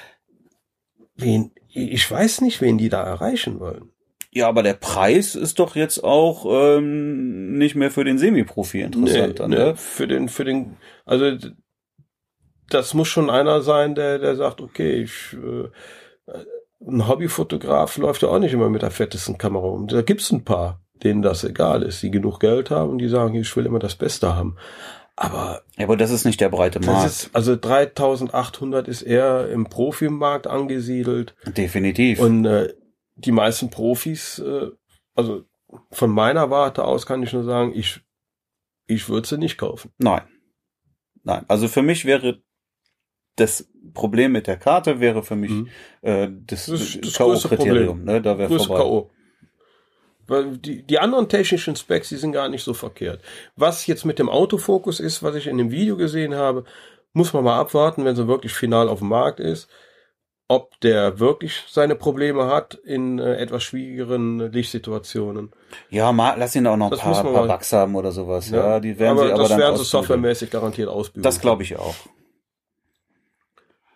S1: wen, ich weiß nicht, wen die da erreichen wollen.
S2: Ja, aber der Preis ist doch jetzt auch ähm, nicht mehr für den Semi-Profi interessant.
S1: nee,
S2: ne?
S1: Für den, für den, also das muss schon einer sein, der, der sagt, okay, ich, äh, ein Hobbyfotograf läuft ja auch nicht immer mit der fettesten Kamera um. Da gibt's ein paar, denen das egal ist, die genug Geld haben und die sagen, ich will immer das Beste haben. Aber
S2: Ja, aber das ist nicht der breite Markt.
S1: ist, also 3800 ist eher im Profimarkt angesiedelt
S2: Definitiv.
S1: und äh, die meisten Profis, äh, also von meiner Warte aus kann ich nur sagen, ich, ich würde sie nicht kaufen.
S2: Nein. Nein. Also für mich wäre das Problem mit der Karte wäre für mich
S1: Mhm.
S2: äh, das,
S1: Das das
S2: K.O.-Kriterium. Ne? Da wäre vorbei.
S1: K.O. Weil die, die anderen technischen Specs, die sind gar nicht so verkehrt. Was jetzt mit dem Autofokus ist, was ich in dem Video gesehen habe, muss man mal abwarten, wenn sie wirklich final auf dem Markt ist, ob der wirklich seine Probleme hat in äh, etwas schwierigeren Lichtsituationen.
S2: Ja, mal, lass ihn auch noch ein
S1: Das
S2: paar, paar Bugs haben oder sowas. Ja, die werden
S1: aber
S2: sie aber
S1: das
S2: dann
S1: werden sie softwaremäßig garantiert ausbügeln.
S2: Das glaube ich auch.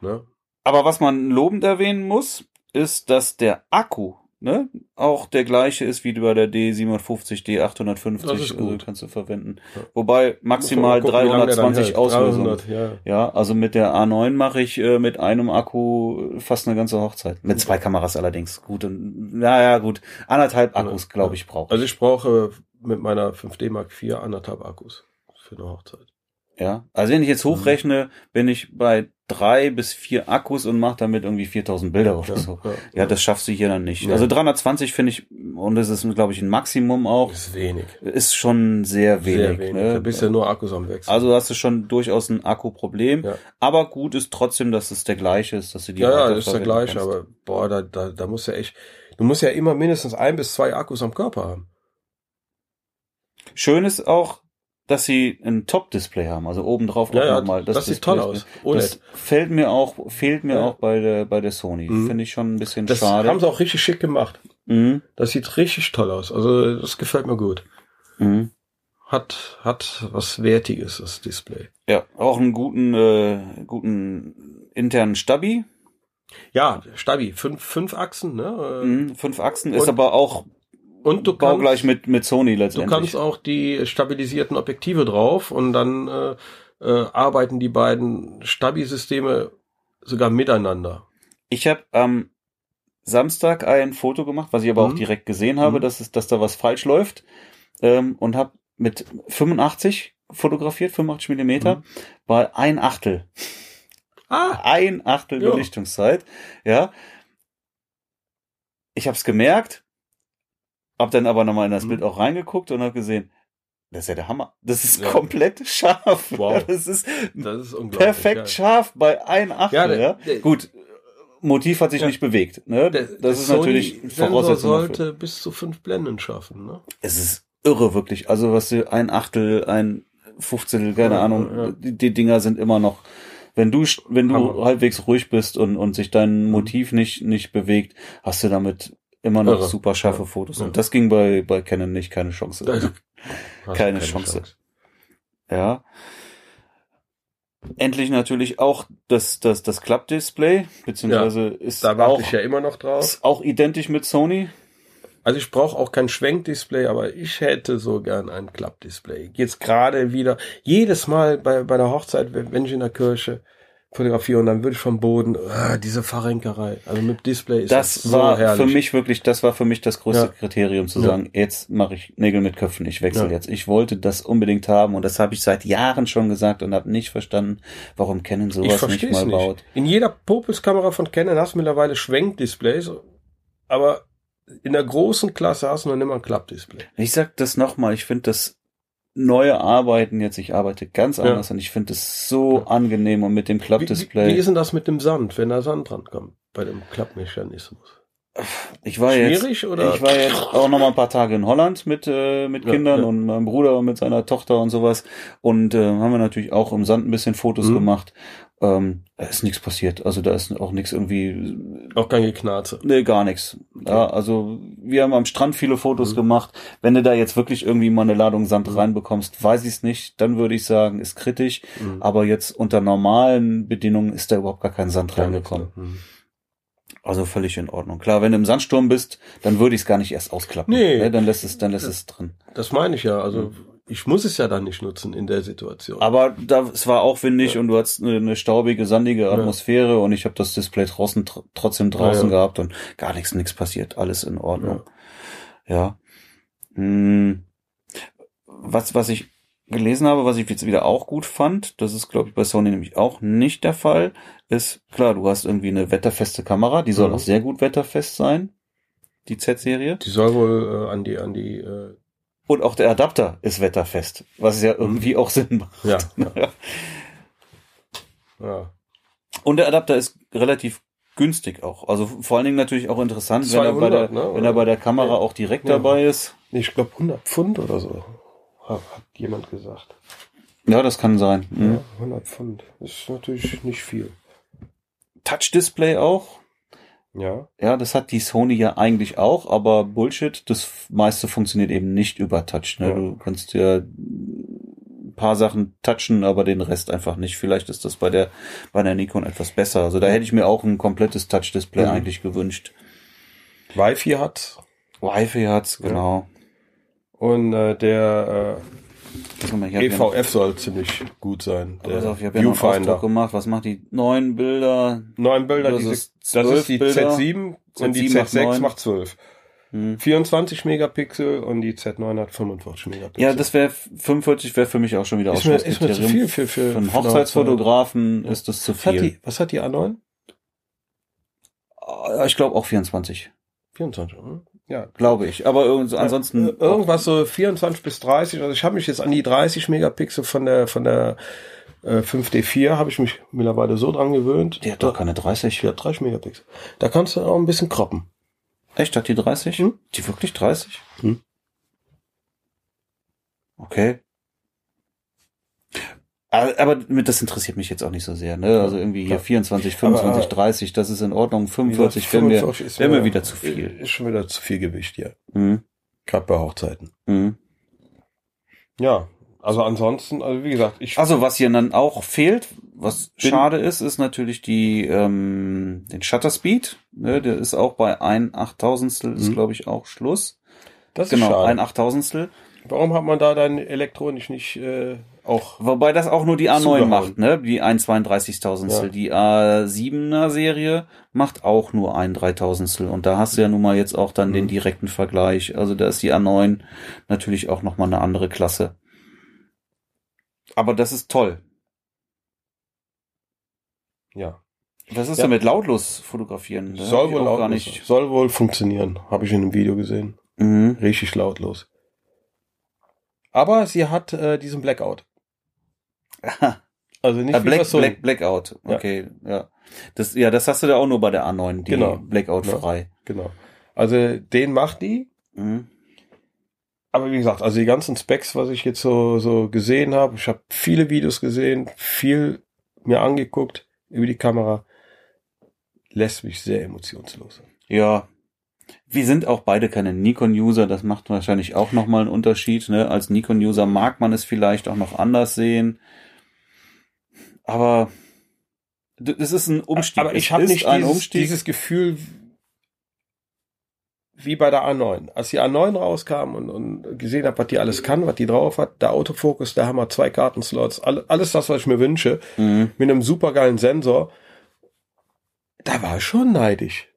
S1: Ne?
S2: Aber was man lobend erwähnen muss, ist, dass der Akku ne, auch der gleiche ist wie bei der D750, D850,
S1: Das ist
S2: also kannst du verwenden.
S1: Ja.
S2: Wobei maximal
S1: gucken, wie lange der dann
S2: 320
S1: hält.
S2: Auslösungen.
S1: 300, ja.
S2: Ja, also mit der A9 mache ich äh, mit einem Akku fast eine ganze Hochzeit. Mit zwei Kameras allerdings. Gut, und, naja, gut. Anderthalb Akkus, glaube ich, brauche
S1: Also ich brauche mit meiner 5D Mark IV anderthalb Akkus für eine Hochzeit.
S2: Ja, also wenn ich jetzt hochrechne, bin ich bei drei bis vier Akkus und mache damit irgendwie 4000 Bilder oder so. Ja, das schaffst du hier dann nicht.
S1: Ja.
S2: Also 320 finde ich, und das ist, glaube ich, ein Maximum auch,
S1: ist wenig.
S2: ist schon sehr wenig.
S1: Sehr wenig.
S2: Ne?
S1: Da bist ja nur Akkus am Wechseln.
S2: Also hast du schon durchaus ein Akkuproblem.
S1: Ja.
S2: Aber gut ist trotzdem, dass es der gleiche ist, dass du die
S1: ja, ja, ist der gleiche,
S2: kannst.
S1: aber boah, da, da, da muss ja echt, du musst ja immer mindestens ein bis zwei Akkus am Körper haben.
S2: Schön ist auch, dass sie ein Top-Display haben, also oben drauf
S1: Ja, ja,
S2: nochmal.
S1: das sieht toll aus. OLED.
S2: Das fällt mir auch, fehlt mir
S1: Ja.
S2: auch bei der, bei der Sony.
S1: Mhm.
S2: Finde ich schon ein bisschen
S1: Das
S2: schade.
S1: haben sie auch richtig schick gemacht.
S2: mhm.
S1: Das sieht richtig toll aus. Also das gefällt mir gut.
S2: Mhm.
S1: Hat, hat was Wertiges, das Display.
S2: Ja, auch einen guten, äh, guten internen Stabi.
S1: Ja, Stabi, fünf, fünf Achsen, ne?
S2: Mhm. Fünf Achsen, ist
S1: Und
S2: aber auch
S1: Und du
S2: baugleich
S1: kannst,
S2: mit, mit Sony
S1: du
S2: letztendlich.
S1: kannst auch die stabilisierten Objektive drauf und dann äh, äh, arbeiten die beiden Stabi-Systeme sogar miteinander.
S2: Ich habe am Samstag ein Foto gemacht, was ich aber auch
S1: Mhm.
S2: direkt gesehen habe,
S1: Mhm.
S2: dass, es, dass da was falsch läuft. Ähm, und habe mit 85 fotografiert, 85 Millimeter,
S1: Mhm.
S2: bei ein Achtel.
S1: Ah,
S2: Ein Achtel
S1: Ja.
S2: Belichtungszeit. Ja. Ich habe es gemerkt, hab dann aber nochmal in das
S1: Mhm.
S2: Bild auch reingeguckt und habe gesehen, das ist ja der Hammer. Das ist
S1: Ja.
S2: komplett scharf.
S1: Wow.
S2: Das ist
S1: das ist unglaublich.
S2: perfekt
S1: geil.
S2: scharf bei ein Achtel.
S1: Ja,
S2: Ja,
S1: der-
S2: Gut, Motiv hat sich
S1: Ja.
S2: nicht bewegt. Ne?
S1: Der,
S2: das ist natürlich Voraussetzung. dafür.
S1: sollte bis zu fünf Blenden schaffen, ne?
S2: Es ist irre wirklich. Also was du ein Achtel, ein Fünfzehntel, keine
S1: Ja,
S2: Ahnung.
S1: ja.
S2: Die, die Dinger sind immer noch. Wenn du wenn du
S1: Hammer.
S2: halbwegs ruhig bist und und sich dein
S1: Mhm.
S2: Motiv nicht nicht bewegt, hast du damit immer noch
S1: Irre.
S2: super scharfe
S1: Ja.
S2: Fotos.
S1: Ja.
S2: Und das ging bei bei Canon nicht, keine Chance.
S1: Also, hast (laughs)
S2: Keine Chance. Ja. Endlich natürlich auch das, das, das Klappdisplay, beziehungsweise ist
S1: Da
S2: auch,
S1: warte ich ja immer noch drauf.
S2: ist auch identisch mit Sony.
S1: Also ich brauche auch kein Schwenkdisplay, aber ich hätte so gern ein Klappdisplay. Jetzt gerade wieder, jedes Mal bei, bei der Hochzeit, wenn wenn ich in der Kirche fotografiere und dann würde ich vom Boden, ah, diese Verrenkerei. Also mit Display ist das,
S2: das
S1: so
S2: war
S1: herrlich.
S2: für mich wirklich, das war für mich das größte
S1: Ja.
S2: Kriterium zu
S1: Ja.
S2: sagen, jetzt mache ich Nägel mit Köpfen, ich wechsle
S1: Ja.
S2: jetzt. Ich wollte das unbedingt haben und das habe ich seit Jahren schon gesagt und habe nicht verstanden, warum Canon sowas nicht
S1: verstehe
S2: mal
S1: es nicht.
S2: baut.
S1: In jeder Popels-Kamera von Canon hast du mittlerweile Schwenkdisplays, aber in der großen Klasse hast du noch nicht mal ein Klappdisplay.
S2: Ich sag das nochmal, ich finde das neue Arbeiten jetzt, ich arbeite ganz
S1: Ja.
S2: anders und ich finde es so
S1: Ja.
S2: angenehm und mit dem
S1: Wie, wie,
S2: Klappdisplay.
S1: wie ist denn das mit dem Sand, wenn da Sand dran kommt bei dem Klappmechanismus?
S2: Ich war jetzt,
S1: Schwierig oder?
S2: ich war jetzt auch noch mal ein paar Tage in Holland mit äh, mit
S1: Ja,
S2: Kindern
S1: ja.
S2: und meinem Bruder und mit seiner Tochter und sowas und äh, haben wir natürlich auch im Sand ein bisschen Fotos
S1: Mhm.
S2: gemacht. Ähm, da ist nichts passiert, also da ist auch nichts irgendwie,
S1: Auch kein Geknarze.
S2: nee, gar nichts. Ja, also wir haben am Strand viele Fotos
S1: Mhm.
S2: gemacht. Wenn du da jetzt wirklich irgendwie mal eine Ladung Sand
S1: Mhm.
S2: reinbekommst, weiß ich es nicht. Dann würde ich sagen, ist kritisch.
S1: Mhm.
S2: Aber jetzt unter normalen Bedingungen ist da überhaupt gar kein Sand
S1: Gar
S2: reingekommen.
S1: ne? Mhm.
S2: Also völlig in Ordnung. Klar, wenn du im Sandsturm bist, dann würde ich es gar nicht erst ausklappen.
S1: Nee.
S2: Ne, dann lässt es, dann lässt es drin.
S1: Das meine ich ja. Also ich muss es ja dann nicht nutzen in der Situation.
S2: Aber da, es war auch windig
S1: Ja.
S2: und du hattest eine, eine staubige, sandige Atmosphäre und ich habe das Display draußen tr trotzdem draußen
S1: Ja, ja.
S2: gehabt und gar nichts, nichts passiert, alles in Ordnung. Ja. Hm. Was, was ich gelesen habe, was ich jetzt wieder auch gut fand, das ist, glaube ich, bei Sony nämlich auch nicht der Fall, ist, klar, du hast irgendwie eine wetterfeste Kamera, die soll
S1: Mhm.
S2: auch sehr gut wetterfest sein, die Z-Serie.
S1: Die soll wohl äh, an die, an die, äh,
S2: Und auch der Adapter ist wetterfest, was ja irgendwie auch Sinn macht.
S1: ja, (laughs) ja. ja.
S2: Und der Adapter ist relativ günstig auch. Also vor allen Dingen natürlich auch interessant, wenn er bei
S1: 200,
S2: der,
S1: ne?
S2: wenn er bei der Kamera
S1: Ja.
S2: auch direkt dabei ist.
S1: Ich glaube 100 Pfund oder so, hat, jemand gesagt.
S2: Ja, das kann sein. Mhm.
S1: Ja, 100 Pfund. Ist natürlich nicht viel.
S2: Touch-Display auch.
S1: Ja.
S2: Ja, das hat die Sony ja eigentlich auch, aber Bullshit, das meiste funktioniert eben nicht über Touch. Ne?
S1: Ja.
S2: Du kannst ja ein paar Sachen touchen, aber den Rest einfach nicht. Vielleicht ist das bei der, bei der Nikon etwas besser. Also da hätte ich mir auch ein komplettes Touch-Display
S1: Mhm.
S2: eigentlich gewünscht.
S1: Wi-Fi hat
S2: Wi-Fi hat's,
S1: Ja.
S2: genau.
S1: und äh, der
S2: mal,
S1: äh,
S2: noch-
S1: EVF soll ziemlich gut sein. Der
S2: auf, ich habe ja noch einen. Aufdruck gemacht. Was macht die neun Bilder?
S1: Neun Bilder,
S2: Das
S1: diese,
S2: ist
S1: das
S2: 12
S1: ist die
S2: Bilder.
S1: Z7 und die
S2: Z7 macht
S1: Z6
S2: neun.
S1: macht 12.
S2: Hm.
S1: 24 Megapixel und die Z9 hat 45 Megapixel.
S2: Ja, das wäre 45 wäre für mich auch schon wieder
S1: Ist mir- ist mir zu
S2: Ausschlusskriterium.
S1: viel für- für-
S2: für einen Hochzeitsfotografen
S1: Ja.
S2: ist das zu
S1: was hat,
S2: viel.
S1: die, was hat die A9?
S2: Ah, Ich glaube auch 24,
S1: 24, hm? Ja.
S2: glaube ich. Aber irgend- ansonsten
S1: Äh, irgendwas so 24 bis 30. Also ich habe mich jetzt an die 30 Megapixel von der von der äh, 5D4 habe ich mich mittlerweile so dran gewöhnt.
S2: Die hat doch keine 30.
S1: Die hat 30 Megapixel. Da kannst du auch ein bisschen kroppen.
S2: Echt, hat die 30?
S1: Hm.
S2: Die wirklich 30?
S1: Hm.
S2: Okay. Aber das interessiert mich jetzt auch nicht so sehr, ne? Also irgendwie hier
S1: Ja.
S2: 24, 25,
S1: Aber, äh,
S2: 30, das ist in Ordnung. 45 wäre
S1: 45
S2: mir, wär mir wieder zu viel.
S1: Ist schon wieder zu viel Gewicht, ja.
S2: Mhm.
S1: Gerade bei Hochzeiten.
S2: Mhm.
S1: Ja. Also ansonsten, also wie gesagt, ich
S2: Also was hier dann auch fehlt, was schade ist, ist natürlich die ähm, den Shutter Speed. Ne, der ist auch bei ein Achttausendstel, ist
S1: Mhm.
S2: glaube ich auch Schluss.
S1: das ist
S2: Genau,
S1: schade.
S2: ein Achttausendstel.
S1: Warum hat man da dann elektronisch nicht äh, auch
S2: Wobei das auch nur die A9
S1: Zugehauen.
S2: macht, ne? Die ein 32.000stel.
S1: Ja.
S2: Die A7er Serie macht auch nur ein 3000stel. Und da hast du ja nun mal jetzt auch dann den
S1: Mhm.
S2: direkten Vergleich. Also da ist die A9 natürlich auch nochmal eine andere Klasse. Aber das ist toll.
S1: ja
S2: Was ist
S1: Ja.
S2: damit lautlos fotografieren? Da hab
S1: soll wohl lautlos,
S2: gar nicht.
S1: soll wohl funktionieren, habe ich in einem Video gesehen.
S2: Mhm.
S1: Richtig lautlos. Aber sie hat äh, diesen Blackout. Also nicht
S2: Ah, Black,
S1: das so
S2: Black, Blackout.
S1: Ja.
S2: Okay, ja. Das, ja, das hast du da auch nur bei der A9, die
S1: Genau.
S2: Blackout
S1: Ja.
S2: frei.
S1: genau. Also den macht die.
S2: Mhm.
S1: Aber wie gesagt, also die ganzen Specs, was ich jetzt so so gesehen habe, ich habe viele Videos gesehen, viel mir angeguckt über die Kamera, lässt mich sehr emotionslos.
S2: Ja. Wir sind auch beide keine Nikon-User, das macht wahrscheinlich auch nochmal einen Unterschied. Ne? Als Nikon-User mag man es vielleicht auch noch anders sehen. Aber das ist ein Umstieg.
S1: Aber ich habe nicht dieses, dieses Gefühl, wie bei der A9. Als die A9 rauskam und, und gesehen habe, was die alles kann, was die drauf hat, der Autofokus, der Hammer, zwei Kartenslots, all, alles das, was ich mir wünsche,
S2: Mhm.
S1: mit einem supergeilen Sensor, da war ich schon neidisch.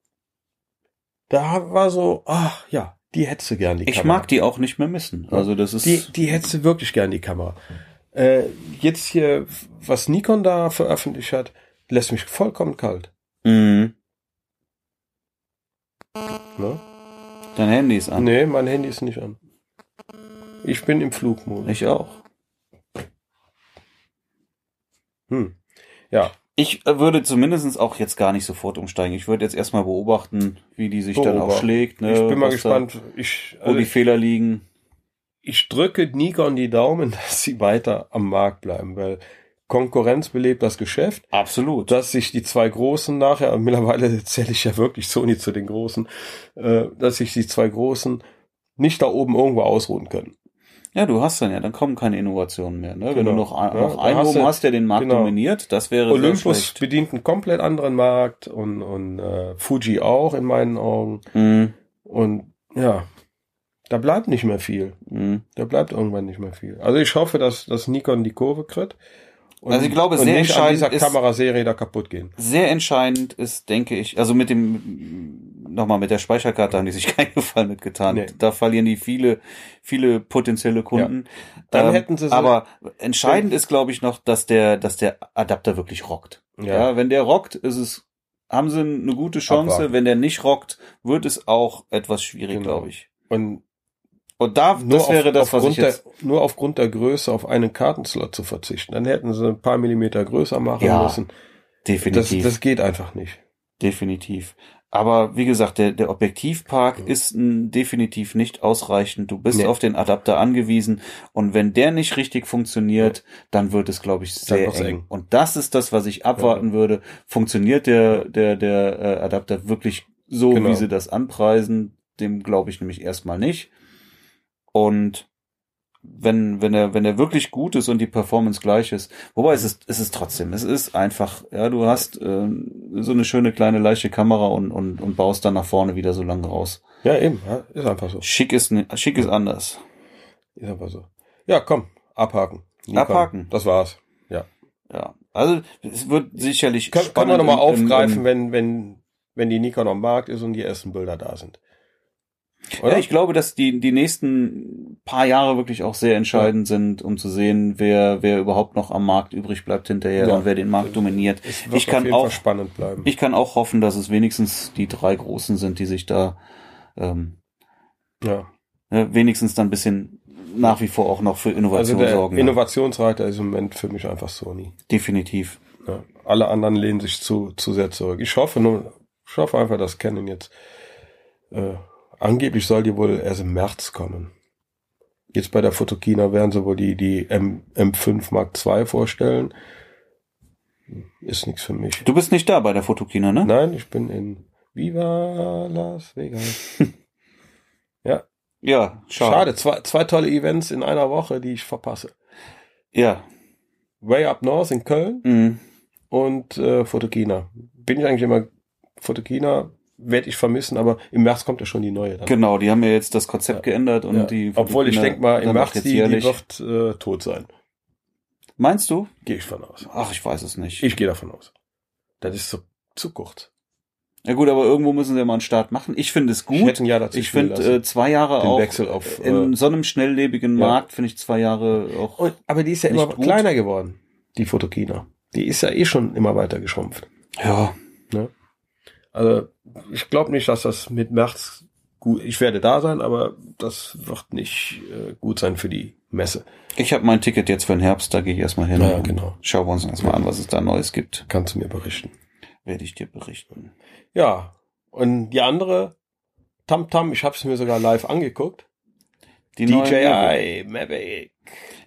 S1: Da war so, ach ja, die hättest du gern, die
S2: Ich
S1: Kamera.
S2: mag die auch nicht mehr missen. Also das ist
S1: Die, die hättest du wirklich gern, die Kamera. Äh, jetzt hier, was Nikon da veröffentlicht hat, lässt mich vollkommen kalt.
S2: Mhm.
S1: Ne?
S2: Dein Handy ist an.
S1: Nee, mein Handy ist nicht an. Ich bin im Flugmodus.
S2: Ich auch.
S1: Hm. Ja,
S2: Ich äh, würde zumindest auch jetzt gar nicht sofort umsteigen. Ich würde jetzt erstmal beobachten, wie die sich dann auch schlägt. Ne,
S1: ich bin mal gespannt. Ich,
S2: Da, wo die
S1: also,
S2: Fehler liegen.
S1: ich drücke Nikon die Daumen, (laughs) dass sie weiter am Markt bleiben, weil Konkurrenz belebt das Geschäft.
S2: Absolut.
S1: Dass sich die zwei Großen nachher, und (laughs) mittlerweile zähle ich ja wirklich Sony zu den Großen, äh, dass sich die zwei Großen nicht da oben irgendwo ausruhen können.
S2: Ja, du hast dann ja, dann kommen keine Innovationen mehr. Ne? Wenn
S1: Genau.
S2: du noch, ein-
S1: Ja,
S2: noch einen
S1: hast
S2: oben
S1: du-
S2: hast, der den Markt
S1: genau.
S2: dominiert, das wäre
S1: Olympus bedient einen komplett anderen Markt und, und äh, Fuji auch in meinen Augen.
S2: Mhm.
S1: Und ja, da bleibt nicht mehr viel.
S2: Mhm.
S1: Da bleibt irgendwann nicht mehr viel. Also ich hoffe, dass, dass Nikon die Kurve kriegt. Und,
S2: Also ich glaube, sehr
S1: nicht an
S2: entscheidend
S1: dieser
S2: ist-
S1: Kameraserie da kaputt gehen.
S2: Sehr entscheidend ist, denke ich, also mit dem, nochmal mit der Speicherkarte haben die sich (laughs) keinen Gefallen mitgetan.
S1: Nee.
S2: Da verlieren die viele, viele potenzielle Kunden. Ähm,
S1: Dann hätten sie so-
S2: aber entscheidend ist, glaube ich, noch, dass der, dass der Adapter wirklich rockt.
S1: Ja.
S2: Ja, wenn der rockt, ist es, haben sie eine gute Chance.
S1: Abwarten.
S2: Wenn der nicht rockt, wird es auch etwas schwierig,
S1: Genau.
S2: glaube ich.
S1: Und
S2: Und da,
S1: nur,
S2: das wäre
S1: auf,
S2: das, was
S1: aufgrund
S2: ich jetzt,
S1: der, nur aufgrund der Größe auf einen Kartenslot zu verzichten. Dann hätten sie ein paar Millimeter größer machen
S2: Ja,
S1: müssen. Das,
S2: definitiv.
S1: das geht einfach nicht.
S2: Definitiv. Aber wie gesagt, der, der Objektivpark
S1: Ja.
S2: ist n, definitiv nicht ausreichend. Du bist
S1: Nee.
S2: auf den Adapter angewiesen und wenn der nicht richtig funktioniert, dann wird es, glaube ich, sehr eng.
S1: eng.
S2: Und das ist das, was ich abwarten würde. Funktioniert der, der, der äh, Adapter wirklich so,
S1: Genau.
S2: wie sie das anpreisen? Dem glaube ich nämlich erstmal nicht. Und wenn, wenn er, wenn er wirklich gut ist und die Performance gleich ist, wobei es ist, es ist trotzdem, es ist einfach, ja, du hast ähm, so eine schöne kleine leichte Kamera und, und, und baust dann nach vorne wieder so lange raus.
S1: Ja, eben. Ja, ist einfach so.
S2: Schick ist, schick ist anders.
S1: Ist einfach so. Ja, komm, abhaken. Nikon.
S2: Abhaken.
S1: Das war's.
S2: Ja, also es wird sicherlich
S1: können wir
S2: spannend
S1: nochmal
S2: im- im-
S1: aufgreifen,
S2: im-
S1: wenn, wenn, wenn die Nikon am Markt ist und die ersten Bilder da sind. Oder?
S2: Ja, ich glaube, dass die, die nächsten paar Jahre wirklich auch sehr entscheidend sind, um zu sehen, wer, wer überhaupt noch am Markt übrig bleibt hinterher
S1: Ja.
S2: und wer den Markt dominiert. ich kann auch-
S1: spannend bleiben.
S2: Ich kann auch hoffen, dass es wenigstens die drei Großen sind, die sich da ähm,
S1: ja.
S2: ne, wenigstens dann ein bisschen nach wie vor auch noch für
S1: Also
S2: Innovation
S1: der
S2: sorgen. ja.
S1: Innovationsreiter ist im Moment für mich einfach Sony.
S2: Definitiv.
S1: Ja. Alle anderen lehnen sich zu, zu sehr zurück. Ich hoffe nur, ich hoffe einfach, dass Canon jetzt, äh, angeblich soll die wohl erst im März kommen. Jetzt bei der Fotokina werden sie wohl die, die M, M5 Mark II vorstellen. Ist nichts für mich.
S2: Du bist nicht da bei der Fotokina, ne?
S1: Nein, ich bin in Viva Las Vegas. (laughs)
S2: Ja, schade.
S1: Schade, zwei, zwei tolle Events in einer Woche, die ich verpasse.
S2: Ja.
S1: Way Up North in Köln
S2: Mhm.
S1: und äh, Fotokina. Bin ich eigentlich immer Fotokina, werde ich vermissen, aber im März kommt ja schon die neue dann.
S2: Genau, die haben ja jetzt das Konzept
S1: Ja.
S2: geändert und
S1: Ja.
S2: die
S1: Obwohl ich
S2: Fotokina
S1: denke mal, im März die, die wird äh, tot sein.
S2: Meinst du?
S1: Gehe ich von aus.
S2: Ach, ich weiß es nicht.
S1: Ich gehe davon aus. Das ist so zu kurz.
S2: ja gut, aber irgendwo müssen sie mal einen Start machen. Ich finde es
S1: Ich
S2: gut.
S1: ein Jahr dazu
S2: Ich finde äh, zwei Jahre
S1: den
S2: auch
S1: Wechsel auf.
S2: in
S1: Äh,
S2: so einem schnelllebigen
S1: ja.
S2: Markt finde ich zwei Jahre auch.
S1: und, aber die ist ja immer
S2: gut.
S1: kleiner geworden, die Fotokina. Die ist ja eh schon immer weiter geschrumpft.
S2: Ja,
S1: Also ich glaube nicht, dass das mit März gut. Ich werde da sein, aber das wird nicht äh, gut sein für die Messe.
S2: ich habe mein Ticket jetzt für den Herbst, da gehe ich erstmal hin.
S1: Ja,
S2: und
S1: genau.
S2: Schauen wir uns erstmal an, was es da Neues gibt.
S1: Kannst du mir berichten.
S2: Werde ich dir berichten.
S1: Ja. Und die andere Tam Tam, ich habe es mir sogar live angeguckt.
S2: Die neue
S1: DJI Mavic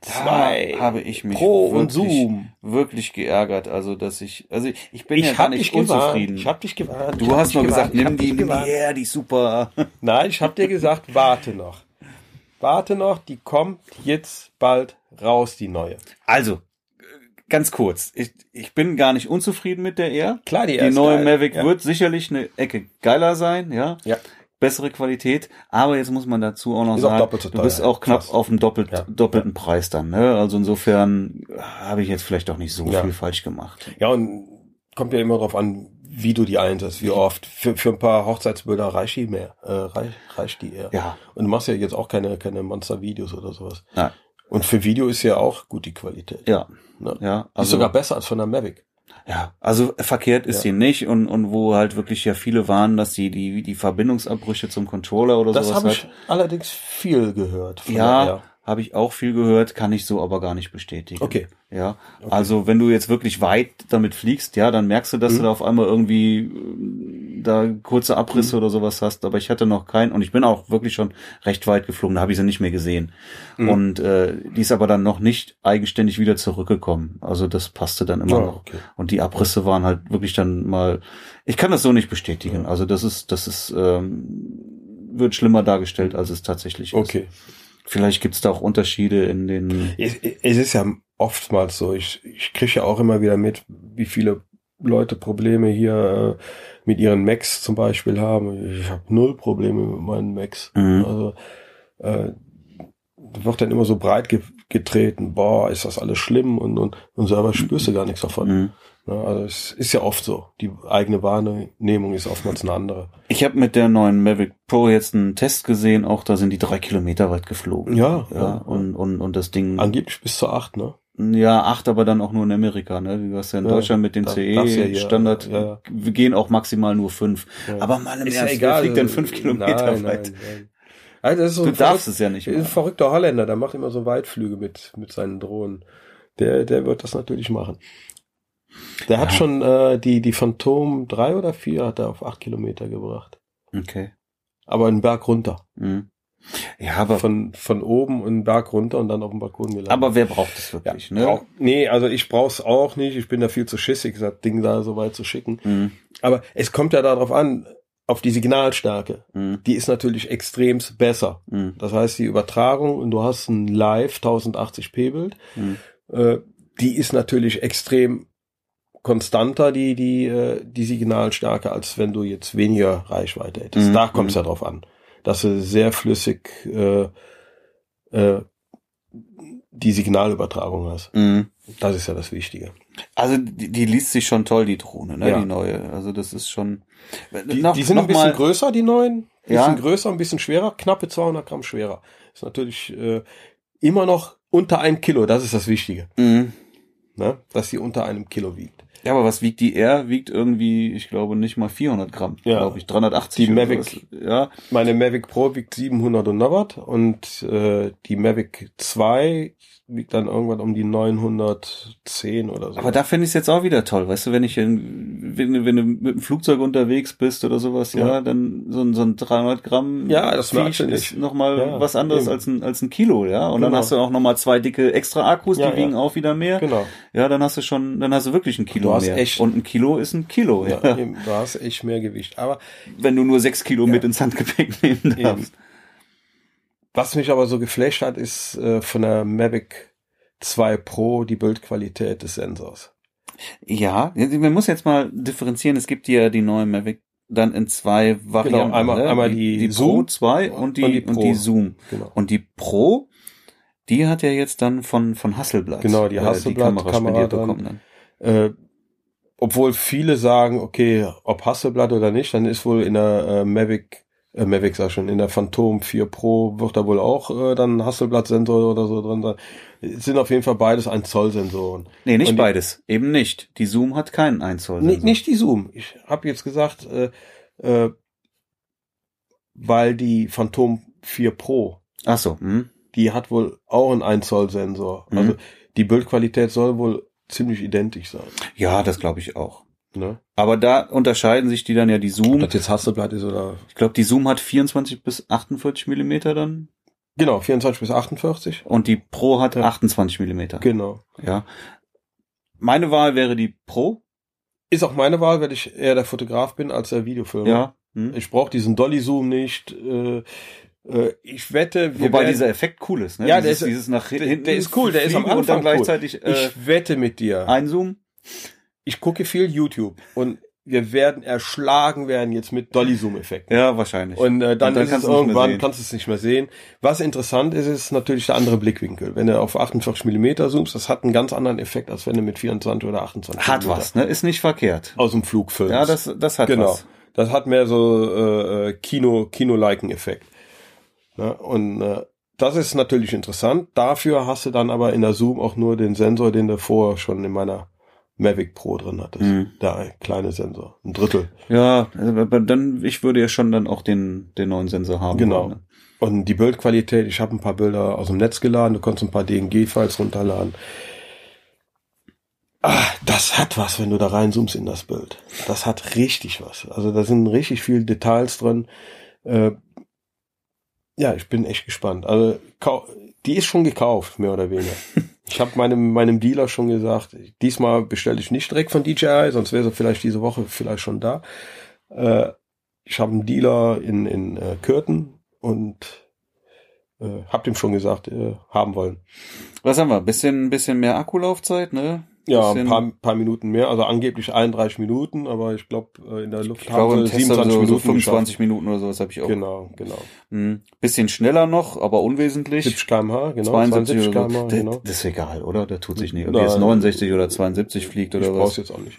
S2: Da
S1: 2
S2: habe ich mich
S1: Pro und
S2: wirklich,
S1: Zoom.
S2: wirklich geärgert, also dass ich, also ich, bin
S1: Ich
S2: ja gar
S1: hab
S2: nicht
S1: dich gewarnt.
S2: unzufrieden.
S1: Ich habe dich gewarnt.
S2: du
S1: hab
S2: hast nur
S1: gewarnt.
S2: gesagt, nimm
S1: hab
S2: die, nimm die her, die ist super. (laughs)
S1: Nein, ich habe dir gesagt, warte noch. Warte noch, die kommt jetzt bald raus, die neue.
S2: Also, ganz kurz, ich, ich bin gar nicht unzufrieden mit der Air.
S1: Klar, die,
S2: Die neue
S1: geil.
S2: Mavic
S1: ja.
S2: wird sicherlich eine Ecke geiler sein, ja.
S1: Ja.
S2: Bessere Qualität, aber jetzt muss man dazu auch noch
S1: Ist auch
S2: sagen,
S1: so
S2: du bist auch knapp
S1: fast.
S2: auf dem doppelt,
S1: Ja.
S2: doppelten Preis dann. Ne? Also insofern habe ich jetzt vielleicht auch nicht so
S1: Ja.
S2: viel falsch gemacht.
S1: Ja, und kommt ja immer drauf an, wie du die einsetzt, wie oft. Für, für ein paar Hochzeitsbilder reicht die mehr, äh, reicht, reicht die eher.
S2: Ja,
S1: Und du machst ja jetzt auch keine, keine Monster-Videos oder sowas.
S2: Nein.
S1: Und für Video ist ja auch gut die Qualität.
S2: ja,
S1: Ne?
S2: ja.
S1: ist
S2: Also
S1: sogar besser als von der Mavic.
S2: Ja, also verkehrt ist
S1: Ja.
S2: sie nicht und, und wo halt wirklich ja viele waren, dass sie die, die Verbindungsabbrüche zum Controller oder
S1: Das
S2: sowas
S1: habe
S2: hat.
S1: ich allerdings viel gehört.
S2: Ja. Habe ich auch viel gehört, kann ich so aber gar nicht bestätigen.
S1: Okay.
S2: Ja, also wenn du jetzt wirklich weit damit fliegst, ja, dann merkst du, dass
S1: Mhm.
S2: du da auf einmal irgendwie äh, da kurze Abrisse
S1: Mhm.
S2: oder sowas hast. Aber ich hatte noch keinen und ich bin auch wirklich schon recht weit geflogen. Da habe ich sie nicht mehr gesehen.
S1: Mhm.
S2: Und äh, die ist aber dann noch nicht eigenständig wieder zurückgekommen. Also das passte dann immer
S1: Ja,
S2: noch.
S1: okay.
S2: Und die Abrisse waren halt wirklich dann mal. Ich kann das so nicht bestätigen. Also das ist, das ist ähm, wird schlimmer dargestellt, als es tatsächlich ist.
S1: Okay.
S2: Vielleicht gibt's da auch Unterschiede in den.
S1: Es, es ist ja oftmals so, ich, ich kriege ja auch immer wieder mit, wie viele Leute Probleme hier äh, mit ihren Macs zum Beispiel haben. Ich habe null Probleme mit meinen Macs.
S2: Mhm.
S1: Also äh, wird dann immer so breit ge getreten, boah, ist das alles schlimm und, und, und selber spürst du gar nichts davon.
S2: Mhm.
S1: Ja, also es ist ja oft so. Die eigene Wahrnehmung ist oftmals eine andere.
S2: Ich habe mit der neuen Mavic Pro jetzt einen Test gesehen, auch da sind die drei Kilometer weit geflogen.
S1: Ja,
S2: ja,
S1: ja.
S2: und, und, und das Ding,
S1: Angeblich bis zu acht, ne?
S2: ja, acht, aber dann auch nur in Amerika, ne? Wie was ja in
S1: Ja,
S2: Deutschland mit dem
S1: ja
S2: CE-Standard,
S1: ja, ja.
S2: wir gehen auch maximal nur fünf.
S1: Ja.
S2: Aber mal im
S1: Ist ja
S2: Ernst,
S1: egal.
S2: wer fliegt denn fünf Kilometer
S1: nein,
S2: weit?
S1: Nein, nein. Also das ist so
S2: Du darfst es ja nicht
S1: ein verrückter Holländer, der macht immer so Weitflüge mit, mit seinen Drohnen. Der, der wird das natürlich machen. Der hat
S2: Ja.
S1: schon äh, die, die Phantom 3 oder 4 hat er auf 8 Kilometer gebracht.
S2: Okay.
S1: Aber einen Berg runter.
S2: Mhm. Ja, aber,
S1: Von, von oben einen Berg runter und dann auf dem Balkon gelandet.
S2: aber wer braucht es
S1: ja,
S2: wirklich, ne?
S1: brauch, nee, also ich brauch's auch nicht. Ich bin da viel zu schissig, das Ding da so weit zu schicken.
S2: Mhm.
S1: Aber es kommt ja darauf an, auf die Signalstärke.
S2: Mhm.
S1: Die ist natürlich extremst besser.
S2: Mhm.
S1: Das heißt, die Übertragung und du hast ein Live 1080p Bild,
S2: Mhm.
S1: äh, die ist natürlich extrem konstanter, die, die, äh, die Signalstärke, als wenn du jetzt weniger Reichweite hättest.
S2: Mhm.
S1: Da kommt es
S2: Mhm.
S1: ja drauf an, dass du sehr flüssig äh, äh, die Signalübertragung hast.
S2: Mhm.
S1: Das ist ja das Wichtige.
S2: Also die, die liest sich schon toll, die Drohne, ne?
S1: Ja.
S2: Die neue. Also das ist schon.
S1: Die,
S2: Noch-
S1: die sind ein bisschen
S2: mal-
S1: größer, die neuen. Ein
S2: Ja.
S1: bisschen größer, ein bisschen schwerer, knappe 200 Gramm schwerer. Ist natürlich äh, immer noch unter einem Kilo, das ist das Wichtige.
S2: Mhm.
S1: Ne? Dass sie unter einem Kilo wiegt.
S2: Ja, aber was wiegt die R? Wiegt irgendwie, ich glaube, nicht mal 400 Gramm,
S1: Ja.
S2: glaube ich, 380.
S1: Die Mavic-.
S2: Ja,
S1: Meine Mavic Pro wiegt 700 und noch was und äh, die Mavic 2 wiegt dann irgendwann um die 910 oder so.
S2: aber da finde ich es jetzt auch wieder toll, weißt du, wenn ich in, wenn, du- wenn du mit dem Flugzeug unterwegs bist oder sowas, ja,
S1: Ja.
S2: dann so ein, so ein 300 Gramm
S1: Ja, das
S2: Viech ist nochmal
S1: Ja,
S2: was anderes
S1: eben.
S2: als ein, als ein Kilo, ja, und dann
S1: Genau.
S2: hast du auch nochmal zwei dicke extra Akkus,
S1: Ja,
S2: die wiegen auch wieder mehr,
S1: genau.
S2: ja, dann hast du schon, dann hast du wirklich ein Kilo
S1: Du hast
S2: mehr.
S1: echt-
S2: und ein Kilo ist ein Kilo, ja.
S1: Ja, eben, du hast echt mehr Gewicht. Aber
S2: wenn du nur sechs Kilo mit ins Handgepäck (laughs) nehmen darfst.
S1: was mich aber so geflasht hat, ist äh, von der Mavic 2 Pro die Bildqualität des Sensors.
S2: Ja, man muss jetzt mal differenzieren. Es gibt ja die neue Mavic dann in zwei Varianten.
S1: Genau, einmal- einmal
S2: die,
S1: die
S2: Pro
S1: Zoom
S2: 2 und die,
S1: und die
S2: und
S1: Pro.
S2: die Zoom.
S1: Genau.
S2: Und die Pro, die hat ja jetzt dann von, von Hasselblad.
S1: Genau, die
S2: äh,
S1: Hasselblad
S2: Kamera, spendiert bekommen dann.
S1: Äh, obwohl viele sagen, okay, ob Hasselblatt oder nicht, dann ist wohl in der äh, Mavic, äh, Mavic sag schon, in der Phantom 4 Pro wird da wohl auch äh, dann Hasselblatt-Sensor oder so drin sein. Es sind auf jeden Fall beides 1 Zoll Sensoren.
S2: Nee, nicht
S1: die-
S2: beides. Eben nicht. Die Zoom hat keinen 1 Zoll.
S1: Nicht, nicht die Zoom. Ich habe jetzt gesagt, äh, äh, weil die Phantom 4 Pro,
S2: Ach so. Hm.
S1: die hat wohl auch einen 1 Zoll Sensor.
S2: Mhm.
S1: Also die Bildqualität soll wohl ziemlich identisch sein.
S2: Ja, das glaube ich auch.
S1: Ne?
S2: Aber da unterscheiden sich die dann ja die
S1: Ob
S2: Zoom.
S1: das jetzt Hasselblatt ist oder
S2: Ich glaube, die Zoom hat 24 bis 48 Millimeter dann.
S1: Genau, 24 bis 48.
S2: Und die Pro hat
S1: Ja.
S2: 28 Millimeter.
S1: Genau.
S2: Ja. Meine Wahl wäre die Pro.
S1: Ist auch meine Wahl, weil ich eher der Fotograf bin als der Videofilmer.
S2: Ja. Hm.
S1: Ich brauche diesen Dolly-Zoom nicht. Äh, ich wette, wir
S2: Wobei
S1: werden,
S2: dieser Effekt cool ist, ne?
S1: Ja, der
S2: dieses,
S1: ist-
S2: dieses nach
S1: der-
S2: hinten.
S1: der ist cool, der ist am
S2: fliegen und dann
S1: Anfang cool.
S2: gleichzeitig äh,
S1: ich wette mit dir.
S2: einzoomen.
S1: Ich gucke viel YouTube und wir werden erschlagen werden jetzt mit Dolly-Zoom-Effekten.
S2: Ja, wahrscheinlich.
S1: Und äh, dann,
S2: Und dann kannst
S1: irgendwann, kannst du es nicht mehr sehen. Was interessant ist, ist natürlich der andere Blickwinkel. Wenn du auf 48 Millimeter zoomst, das hat einen ganz anderen Effekt, als wenn du mit 24 oder 28
S2: hat
S1: Millimeter
S2: was, ne? Ist nicht verkehrt.
S1: aus dem Flug filmst.
S2: Ja, das, das hat
S1: genau.
S2: was.
S1: Das hat mehr so äh, äh, Kino, Kino-Liken-Effekt. Ne? Und äh, das ist natürlich interessant. Dafür hast du dann aber in der Zoom auch nur den Sensor, den du vorher schon in meiner Mavic Pro drin hattest.
S2: Mhm.
S1: Der kleine Sensor. Ein Drittel.
S2: Ja, aber dann, ich würde ja schon dann auch den, den neuen Sensor haben.
S1: Genau.
S2: wollen, ne?
S1: Und die Bildqualität, ich habe ein paar Bilder aus dem Netz geladen, du konntest ein paar DNG-Files runterladen. Ah, das hat was, wenn du da reinzoomst in das Bild. Das hat richtig was. Also da sind richtig viele Details drin. Äh, ja, ich bin echt gespannt. Also die ist schon gekauft, mehr oder weniger. (laughs) Ich habe meinem, meinem Dealer schon gesagt, diesmal bestelle ich nicht direkt von DJI, sonst wäre sie vielleicht diese Woche vielleicht schon da. Äh, ich habe einen Dealer in, in äh, Kürten und äh, hab dem schon gesagt, äh, haben wollen.
S2: Was haben wir? Bisschen, bisschen mehr Akkulaufzeit, ne?
S1: Ja, ein paar, paar Minuten mehr, also angeblich 31 Minuten, aber ich glaube äh, in der Luft
S2: Ich glaube, im
S1: sie
S2: Test haben sie so, so
S1: geschafft.
S2: 25 Minuten oder sowas habe ich auch.
S1: Genau, genau.
S2: Hm. Bisschen schneller noch, aber unwesentlich.
S1: 70 kmh, genau.
S2: 72 oder so.
S1: kmh, genau.
S2: Das ist egal, oder? Da tut sich nicht. Ob
S1: Nein.
S2: jetzt 69 oder 72 fliegt
S1: Ich
S2: oder
S1: brauch's
S2: was.
S1: jetzt auch nicht.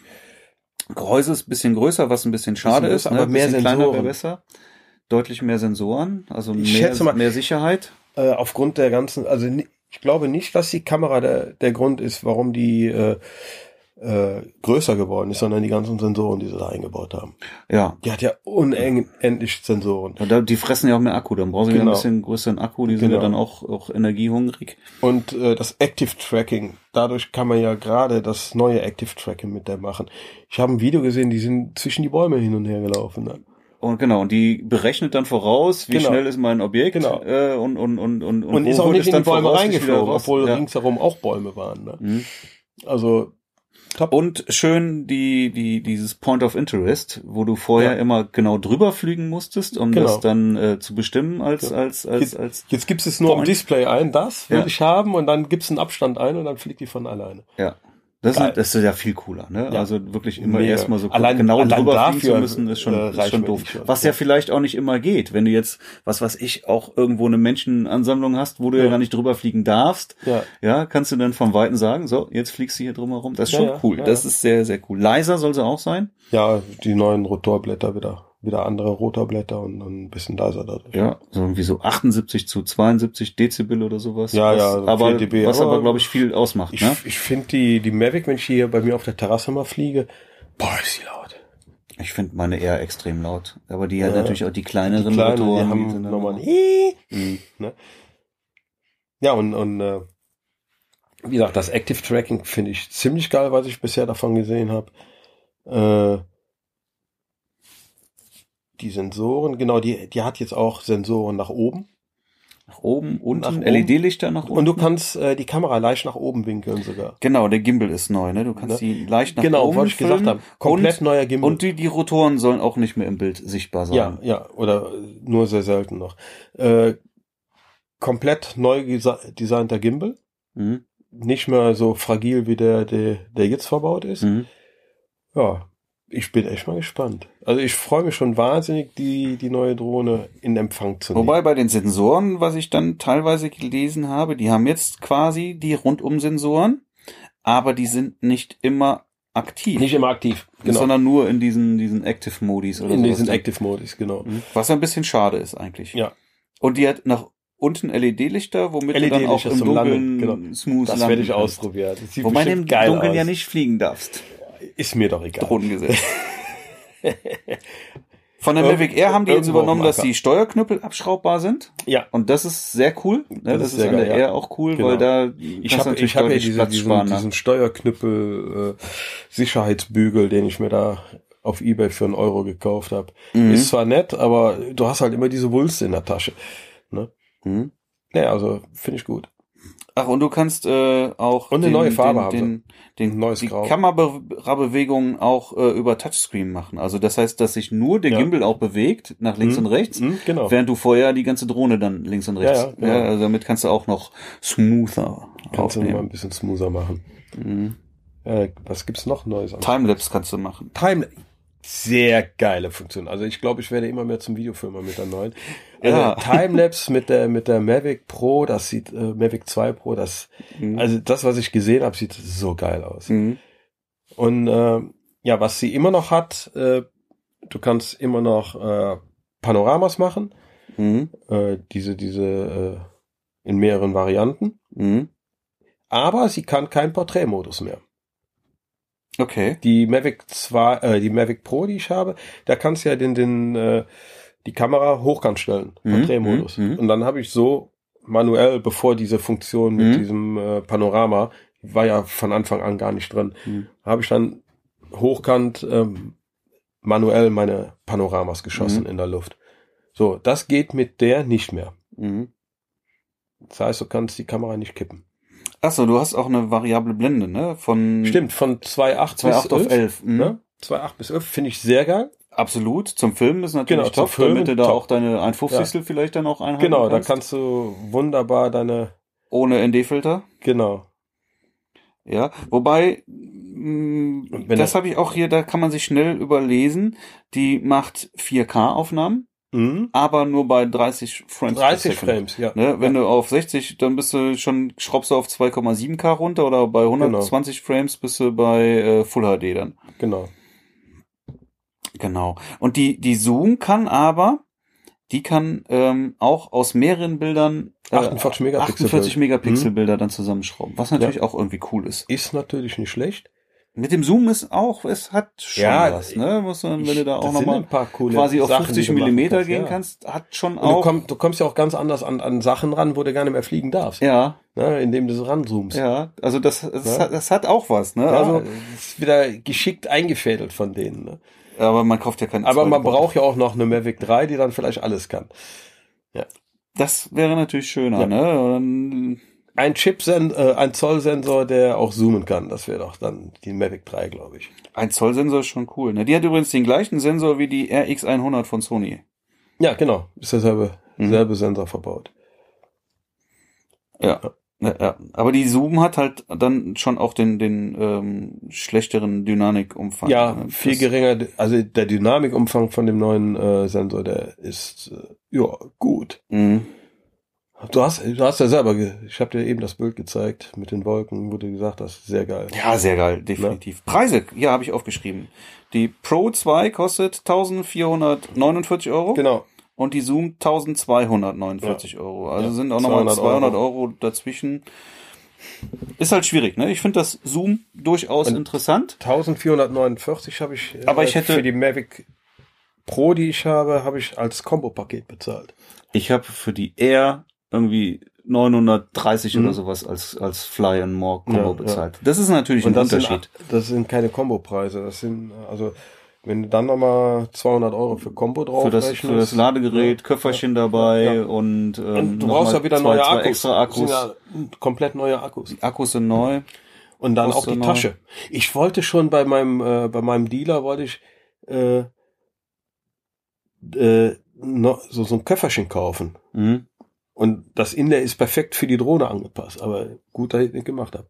S2: Gehäuse ist ein bisschen größer, was ein bisschen schade
S1: Bisschen
S2: ist,
S1: größer,
S2: ne?
S1: aber mehr
S2: bisschen kleiner
S1: Sensoren.
S2: wäre besser. Deutlich mehr Sensoren, also
S1: Ich
S2: mehr,
S1: schätze mal-
S2: mehr Sicherheit.
S1: Äh, aufgrund der ganzen, also ich glaube nicht, dass die Kamera der, der Grund ist, warum die äh, äh, größer geworden ist, sondern die ganzen Sensoren, die sie da eingebaut haben.
S2: Ja.
S1: Die hat ja unendlich Sensoren.
S2: Ja, Die fressen ja auch mehr Akku, dann brauchen sie ja ein
S1: Genau.
S2: bisschen größeren Akku, die sind ja
S1: Genau.
S2: dann auch, auch energiehungrig.
S1: Und äh, das Active Tracking, dadurch kann man ja gerade das neue Active Tracking mit der machen. Ich habe ein Video gesehen, die sind zwischen die Bäume hin und her gelaufen.
S2: Und genau, und die berechnet dann voraus, wie
S1: Genau.
S2: schnell ist mein Objekt
S1: Genau.
S2: äh, und, und, und, und,
S1: Und
S2: wo
S1: ist auch nicht in die
S2: dann
S1: Bäume reingeflogen, obwohl
S2: ja.
S1: ringsherum auch Bäume waren. Ne?
S2: Mhm.
S1: Also top.
S2: Und schön die, die, dieses Point of Interest, wo du vorher
S1: Ja.
S2: immer genau drüber fliegen musstest, um
S1: Genau.
S2: das dann äh, zu bestimmen als,
S1: Ja.
S2: als, als,
S1: Jetzt,
S2: als,
S1: jetzt gibst es nur am. Display ein, das will ich haben und dann gibst einen Abstand ein und dann fliegt die von alleine.
S2: ja. Das ist, das ist ja viel cooler, ne?
S1: Ja.
S2: Also wirklich immer
S1: Mega.
S2: erstmal so
S1: Allein-
S2: genau
S1: allein
S2: drüber fliegen zu
S1: dafür,
S2: müssen, ist schon,
S1: äh,
S2: ist schon doof. Was ja.
S1: Ja.
S2: vielleicht auch nicht immer geht, wenn du jetzt, was weiß ich, auch irgendwo eine Menschenansammlung hast, wo du ja,
S1: Ja.
S2: gar nicht drüber fliegen darfst,
S1: Ja.
S2: ja, kannst du dann vom Weiten sagen, so, jetzt fliegst du hier drumherum. Das ist schon cool. das ist sehr, sehr cool. Leiser soll sie auch sein.
S1: Ja, die neuen Rotorblätter wieder, wieder andere Rotorblätter und dann ein bisschen leiser dadurch.
S2: Ja, so irgendwie so 78 zu 72 Dezibel oder sowas.
S1: Ja,
S2: was,
S1: ja,
S2: aber
S1: 4 dB,
S2: was aber, glaube ich, viel ausmacht,
S1: Ich,
S2: ne?
S1: ich finde die, die Mavic, wenn ich hier bei mir auf der Terrasse mal fliege, boah, ist die laut.
S2: Ich finde meine eher extrem laut. Aber die hat
S1: Ja.
S2: natürlich auch die kleineren
S1: Die kleinen, die
S2: Motoren.
S1: haben
S2: sind dann
S1: nochmal ein.
S2: Mhm.
S1: Ne? Ja, und, und äh, wie gesagt, das Active Tracking finde ich ziemlich geil, was ich bisher davon gesehen habe. Äh, die Sensoren, genau, die, die hat jetzt auch Sensoren nach oben.
S2: Nach oben, unten,
S1: oben.
S2: LED-Lichter nach unten.
S1: Und du kannst äh, die Kamera leicht nach oben winkeln sogar.
S2: Genau, der Gimbal ist neu, ne? Du kannst die leicht nach
S1: genau,
S2: oben
S1: was ich gesagt
S2: filmen
S1: habe. Komplett
S2: und,
S1: neuer Gimbal.
S2: Und die, die Rotoren sollen auch nicht mehr im Bild sichtbar sein.
S1: Ja, ja, oder nur sehr selten noch. Äh, komplett neu designter Gimbal.
S2: Mhm.
S1: Nicht mehr so fragil wie der, der, der jetzt verbaut ist.
S2: Mhm.
S1: Ja, ich bin echt mal gespannt. Also ich freue mich schon wahnsinnig, die, die neue Drohne in Empfang zu nehmen.
S2: Wobei bei den Sensoren, was ich dann teilweise gelesen habe, die haben jetzt quasi die Rundum-Sensoren, aber die sind nicht immer aktiv.
S1: Nicht immer aktiv, genau.
S2: Sondern nur in diesen, diesen Active-Modis oder
S1: in diesen. Active-Modis, genau.
S2: Mhm. Was ein bisschen schade ist eigentlich.
S1: Ja.
S2: Und die hat nach unten LED-Lichter, womit du dann auch im Dunkeln
S1: Landen, genau.
S2: smooth
S1: Das werde ich
S2: kannst.
S1: ausprobieren.
S2: Wobei du im Dunkeln
S1: aus.
S2: ja nicht fliegen darfst.
S1: Ist mir doch egal.
S2: Drohnengesetz. (laughs) Von der Mavic Air haben die jetzt übernommen, dass die Steuerknöpel abschraubbar sind.
S1: Ja.
S2: Und das ist sehr cool. Ne? Das,
S1: Das
S2: ist,
S1: ist
S2: an der
S1: geil, ja.
S2: Air auch cool,
S1: Genau.
S2: weil da
S1: Ich habe
S2: natürlich
S1: ich hab ja diese,
S2: Platz
S1: diesen,
S2: sparen. ne?
S1: diesen Steuerknüppel äh, Sicherheitsbügel, den ich mir da auf Ebay für einen Euro gekauft habe.
S2: Mhm.
S1: Ist zwar nett, aber du hast halt immer diese Wulst in der Tasche. Ne?
S2: Mhm.
S1: Ja, also finde ich gut.
S2: Ach, und du kannst äh, auch
S1: Und eine neue Farbe haben
S2: den, den,
S1: Ein neues
S2: die
S1: Grau.
S2: Kamerabewegungen auch äh, über Touchscreen machen. Also das heißt, dass sich nur der
S1: Ja.
S2: Gimbal auch bewegt, nach links
S1: Mhm.
S2: und rechts,
S1: Mhm, genau.
S2: während du vorher die ganze Drohne dann links und rechts.
S1: Ja, ja, genau.
S2: also damit kannst du auch noch smoother
S1: Kannst du mal ein
S2: aufnehmen.
S1: bisschen smoother machen.
S2: Mhm.
S1: Äh, was gibt's noch Neues?
S2: Timelapse kannst du machen.
S1: Time sehr geile Funktion. Also ich glaube, ich werde immer mehr zum Videofilmer mit der neuen.
S2: Ja.
S1: Also (laughs) Timelapse mit der mit der Mavic Pro, das sieht äh, Mavic 2 Pro, das
S2: Mhm.
S1: also das, was ich gesehen habe, sieht so geil aus.
S2: Mhm.
S1: Und äh, ja, was sie immer noch hat, äh, du kannst immer noch äh, Panoramas machen,
S2: Mhm.
S1: äh, diese diese äh, in mehreren Varianten,
S2: Mhm.
S1: aber sie kann keinen Porträtmodus mehr.
S2: Okay.
S1: Die Mavic 2, äh, die Mavic Pro, die ich habe, da kannst du ja den, den, äh, die Kamera hochkant stellen,
S2: Mhm,
S1: Porträtmodus.
S2: mhm, mhm.
S1: Und dann habe ich so manuell, bevor diese Funktion mit
S2: Mhm.
S1: diesem äh, Panorama, war ja von Anfang an gar nicht drin,
S2: Mhm.
S1: habe ich dann hochkant ähm, manuell meine Panoramas geschossen
S2: Mhm.
S1: in der Luft. So, das geht mit der nicht mehr.
S2: Mhm.
S1: Das heißt, du kannst die Kamera nicht kippen.
S2: Achso, du hast auch eine variable Blende, ne? Von
S1: Stimmt, von 2.8
S2: 2,8
S1: bis
S2: auf
S1: 11.
S2: 11. Mhm.
S1: Ne? 2.8 bis 11 finde ich sehr geil.
S2: Absolut. Zum Filmen ist natürlich
S1: Genau,
S2: top,
S1: Filmen
S2: damit du da
S1: top.
S2: auch deine 1,50 vielleicht dann auch einhalten
S1: Genau, da
S2: kannst.
S1: kannst du wunderbar deine,
S2: Ohne ND-Filter.
S1: genau.
S2: Ja, wobei, mh,
S1: wenn
S2: das habe ich auch hier, da kann man sich schnell überlesen. Die macht 4K-Aufnahmen,
S1: Mhm.
S2: aber nur bei 30 Frames. per
S1: 30
S2: Second.
S1: Frames, ja.
S2: Ne, wenn
S1: ja.
S2: du auf 60, dann bist du schon, schraubst du auf 2,7K runter oder bei 120 Frames bist du bei äh, Full HD dann.
S1: Genau.
S2: Genau. Und die, die Zoom kann aber, die kann ähm, auch aus mehreren Bildern äh,
S1: 48 Megapixel
S2: 48
S1: Bild.
S2: Megapixel
S1: Mhm.
S2: Bilder dann zusammenschrauben, was natürlich auch irgendwie cool ist.
S1: Ist natürlich nicht schlecht.
S2: Mit dem Zoom ist auch, es hat schon
S1: Ja,
S2: was, ne? Muss man, wenn du da auch nochmal quasi auf
S1: Sachen,
S2: 50
S1: die du machen
S2: Millimeter
S1: kannst,
S2: gehen
S1: ja.
S2: kannst, hat schon
S1: Und du,
S2: auch.
S1: komm, du kommst ja auch ganz anders an, an Sachen ran, wo du gar nicht mehr fliegen darfst.
S2: ja,
S1: Ne, indem du so ranzoomst.
S2: ja, also das, das,
S1: Ja.
S2: hat, das hat auch was, ne?
S1: Ja,
S2: Also,
S1: ist wieder geschickt eingefädelt von denen. Ne?
S2: aber man kauft ja keinen.
S1: Aber man braucht ja auch noch eine Mavic 3, die dann vielleicht alles kann.
S2: Das wäre natürlich schöner,
S1: Ja.
S2: ne? Und,
S1: Ein Chipsensor, äh, ein Zollsensor, der auch zoomen kann. Das wäre doch dann die Mavic 3, glaube ich.
S2: ein Zollsensor ist schon cool, ne? Die hat übrigens den gleichen Sensor wie die RX100 von Sony.
S1: Ja, genau. Ist derselbe,
S2: Mhm.
S1: selbe Sensor verbaut.
S2: Ja. Ja, ja. Aber die Zoom hat halt dann schon auch den, den ähm, schlechteren Dynamikumfang.
S1: Ja,
S2: ne?
S1: viel geringer. Also der Dynamikumfang von dem neuen äh, Sensor, der ist äh, ja gut.
S2: Mhm.
S1: Du hast, du hast ja selber, ich habe dir eben das Bild gezeigt mit den Wolken, wo du gesagt hast, sehr geil.
S2: Ja, sehr geil, definitiv. Preise, ja, habe ich aufgeschrieben. Die Pro 2 kostet 1449 Euro
S1: Genau.
S2: und die Zoom 1249 Euro. Also
S1: Ja,
S2: sind auch nochmal
S1: 200
S2: 200 Euro. dazwischen. Ist halt schwierig, ne? Ich finde das Zoom durchaus
S1: Und-
S2: interessant.
S1: 1449 habe ich, äh,
S2: Aber ich hätte-
S1: für die Mavic Pro, die ich habe, habe ich als Kombo-Paket bezahlt.
S2: Ich habe für die Air irgendwie 930
S1: Mhm.
S2: oder sowas als, als Fly and More Combo
S1: Ja, ja.
S2: bezahlt. Das ist natürlich ein
S1: das
S2: Unterschied.
S1: Sind, das sind keine Kombo-Preise. Das sind, also, wenn du dann nochmal 200 Euro für Kombo drauf
S2: für das,
S1: rechnest,
S2: für das Ladegerät,
S1: ja,
S2: Köfferchen dabei
S1: Ja.
S2: und, ähm,
S1: Und du brauchst ja wieder
S2: zwei,
S1: neue
S2: zwei
S1: Akkus.
S2: extra Akkus.
S1: ja komplett neue Akkus.
S2: Die Akkus sind neu.
S1: Und dann auch die
S2: neu.
S1: Tasche. Ich wollte schon bei meinem, äh, bei meinem Dealer wollte ich äh, äh, so, so ein Köfferchen kaufen.
S2: Mhm.
S1: Und das Inlay ist perfekt für die Drohne angepasst. Aber gut, dass ich nicht gemacht habe.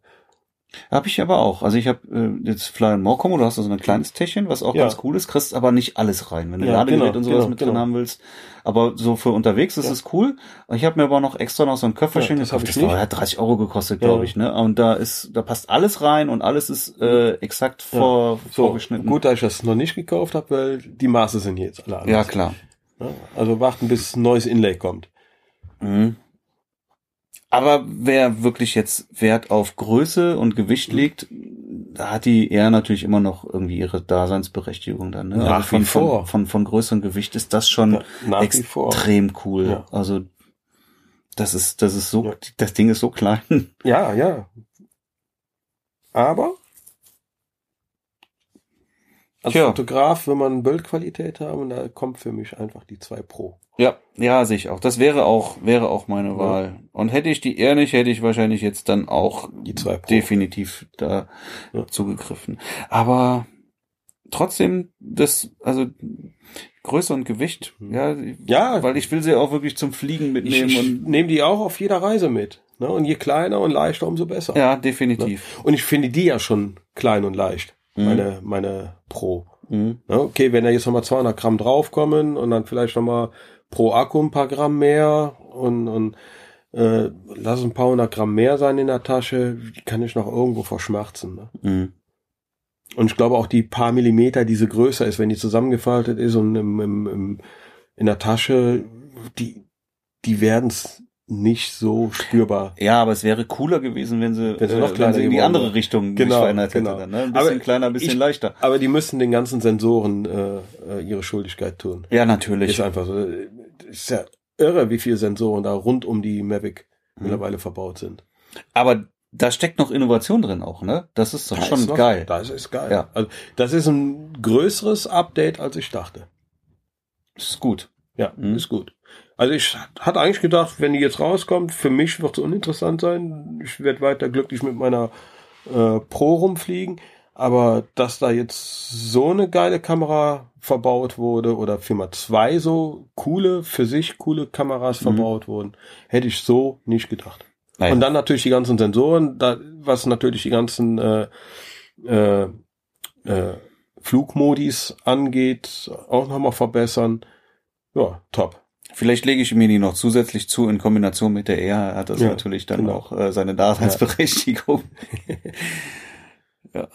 S2: Habe ich aber auch. Also ich habe äh, jetzt Fly and More Combo, du hast da so ein kleines Täschchen, was auch
S1: Ja.
S2: ganz cool ist, kriegst aber nicht alles rein, wenn du
S1: Ja,
S2: Ladegerät
S1: genau,
S2: und sowas
S1: genau,
S2: mit drin
S1: genau.
S2: haben willst. Aber so für unterwegs ist
S1: Ja.
S2: es cool. Ich habe mir aber noch extra noch so ein Köfferchen
S1: Ja, das
S2: gekauft. Das war, hat 30 Euro gekostet,
S1: Ja.
S2: glaube ich. Ne? Und da ist, da passt alles rein und alles ist äh, exakt vor,
S1: So,
S2: vorgeschnitten.
S1: gut, dass ich das noch nicht gekauft habe, weil die Maße sind jetzt alle anders.
S2: Ja, klar.
S1: Also warten, bis ein neues Inlay kommt.
S2: Mhm. Aber wer wirklich jetzt Wert auf Größe und Gewicht
S1: Mhm.
S2: legt, da hat die eher natürlich immer noch irgendwie ihre Daseinsberechtigung dann. Ne?
S1: Nach
S2: von,
S1: wie vor.
S2: Von, von, von Größe und Gewicht ist das schon
S1: Ja,
S2: extrem cool.
S1: Ja.
S2: Also das ist, das ist so,
S1: Ja.
S2: das Ding ist so klein. (laughs)
S1: Ja, ja. Aber als
S2: Tja.
S1: Fotograf will man Bildqualität haben, da kommt für mich einfach die 2 Pro.
S2: Ja, ja, sehe ich auch. Das wäre auch, wäre auch meine
S1: Ja.
S2: Wahl. Und hätte ich die eher nicht, hätte ich wahrscheinlich jetzt dann auch
S1: Die 2 Pro.
S2: definitiv da
S1: Ja.
S2: zugegriffen. Aber trotzdem, das, also Größe und Gewicht,
S1: Mhm.
S2: ja,
S1: Ja,
S2: weil ich will sie auch wirklich zum Fliegen
S1: ich,
S2: mitnehmen
S1: ich
S2: und
S1: nehme die auch auf jeder Reise mit. Ne? Und je kleiner und leichter, umso besser.
S2: ja, definitiv.
S1: Und ich finde die ja schon klein und leicht.
S2: Mhm.
S1: Meine, meine Pro.
S2: Mhm.
S1: Ja, okay, wenn da jetzt nochmal 200 Gramm draufkommen und dann vielleicht nochmal pro Akku ein paar Gramm mehr und, und äh, lass ein paar hundert Gramm mehr sein in der Tasche, die kann ich noch irgendwo verschmerzen. Ne?
S2: Mhm.
S1: Und ich glaube auch die paar Millimeter, die sie größer ist, wenn die zusammengefaltet ist und im, im, im, in der Tasche, die, die werden es nicht so spürbar.
S2: Ja, aber es wäre cooler gewesen, wenn sie,
S1: Wenn sie
S2: äh,
S1: noch kleiner
S2: wenn sie in die andere. Richtung
S1: Genau,
S2: verändert hätte.
S1: genau.
S2: Dann, ne? Ein bisschen
S1: Aber
S2: kleiner, ein bisschen
S1: ich-
S2: leichter.
S1: Aber die müssen den ganzen Sensoren äh, äh, ihre Schuldigkeit tun.
S2: Ja, natürlich.
S1: Ist einfach so. Ist ja irre, wie viele Sensoren da rund um die Mavic
S2: Mhm.
S1: mittlerweile verbaut sind.
S2: Aber da steckt noch Innovation drin auch, ne? Das ist doch
S1: Da
S2: schon
S1: ist noch-
S2: geil.
S1: Das ist geil.
S2: Ja.
S1: Also, das ist ein größeres Update, als ich dachte.
S2: Das ist gut.
S1: Ja,
S2: Mhm.
S1: ist gut. Also ich hatte eigentlich gedacht, wenn die jetzt rauskommt, für mich wird es uninteressant sein. Ich werde weiter glücklich mit meiner äh, Pro rumfliegen. Aber dass da jetzt so eine geile Kamera verbaut wurde oder Firma zwei so coole, für sich coole Kameras
S2: Mhm.
S1: verbaut wurden, hätte ich so nicht gedacht.
S2: Naja.
S1: Und dann natürlich die ganzen Sensoren, da, was natürlich die ganzen äh, äh, äh, Flugmodis angeht, auch nochmal verbessern. Ja, top.
S2: Vielleicht lege ich mir die noch zusätzlich zu in Kombination mit der ER hat das
S1: Ja,
S2: natürlich dann
S1: genau.
S2: auch äh, seine Daseinsberechtigung. ja.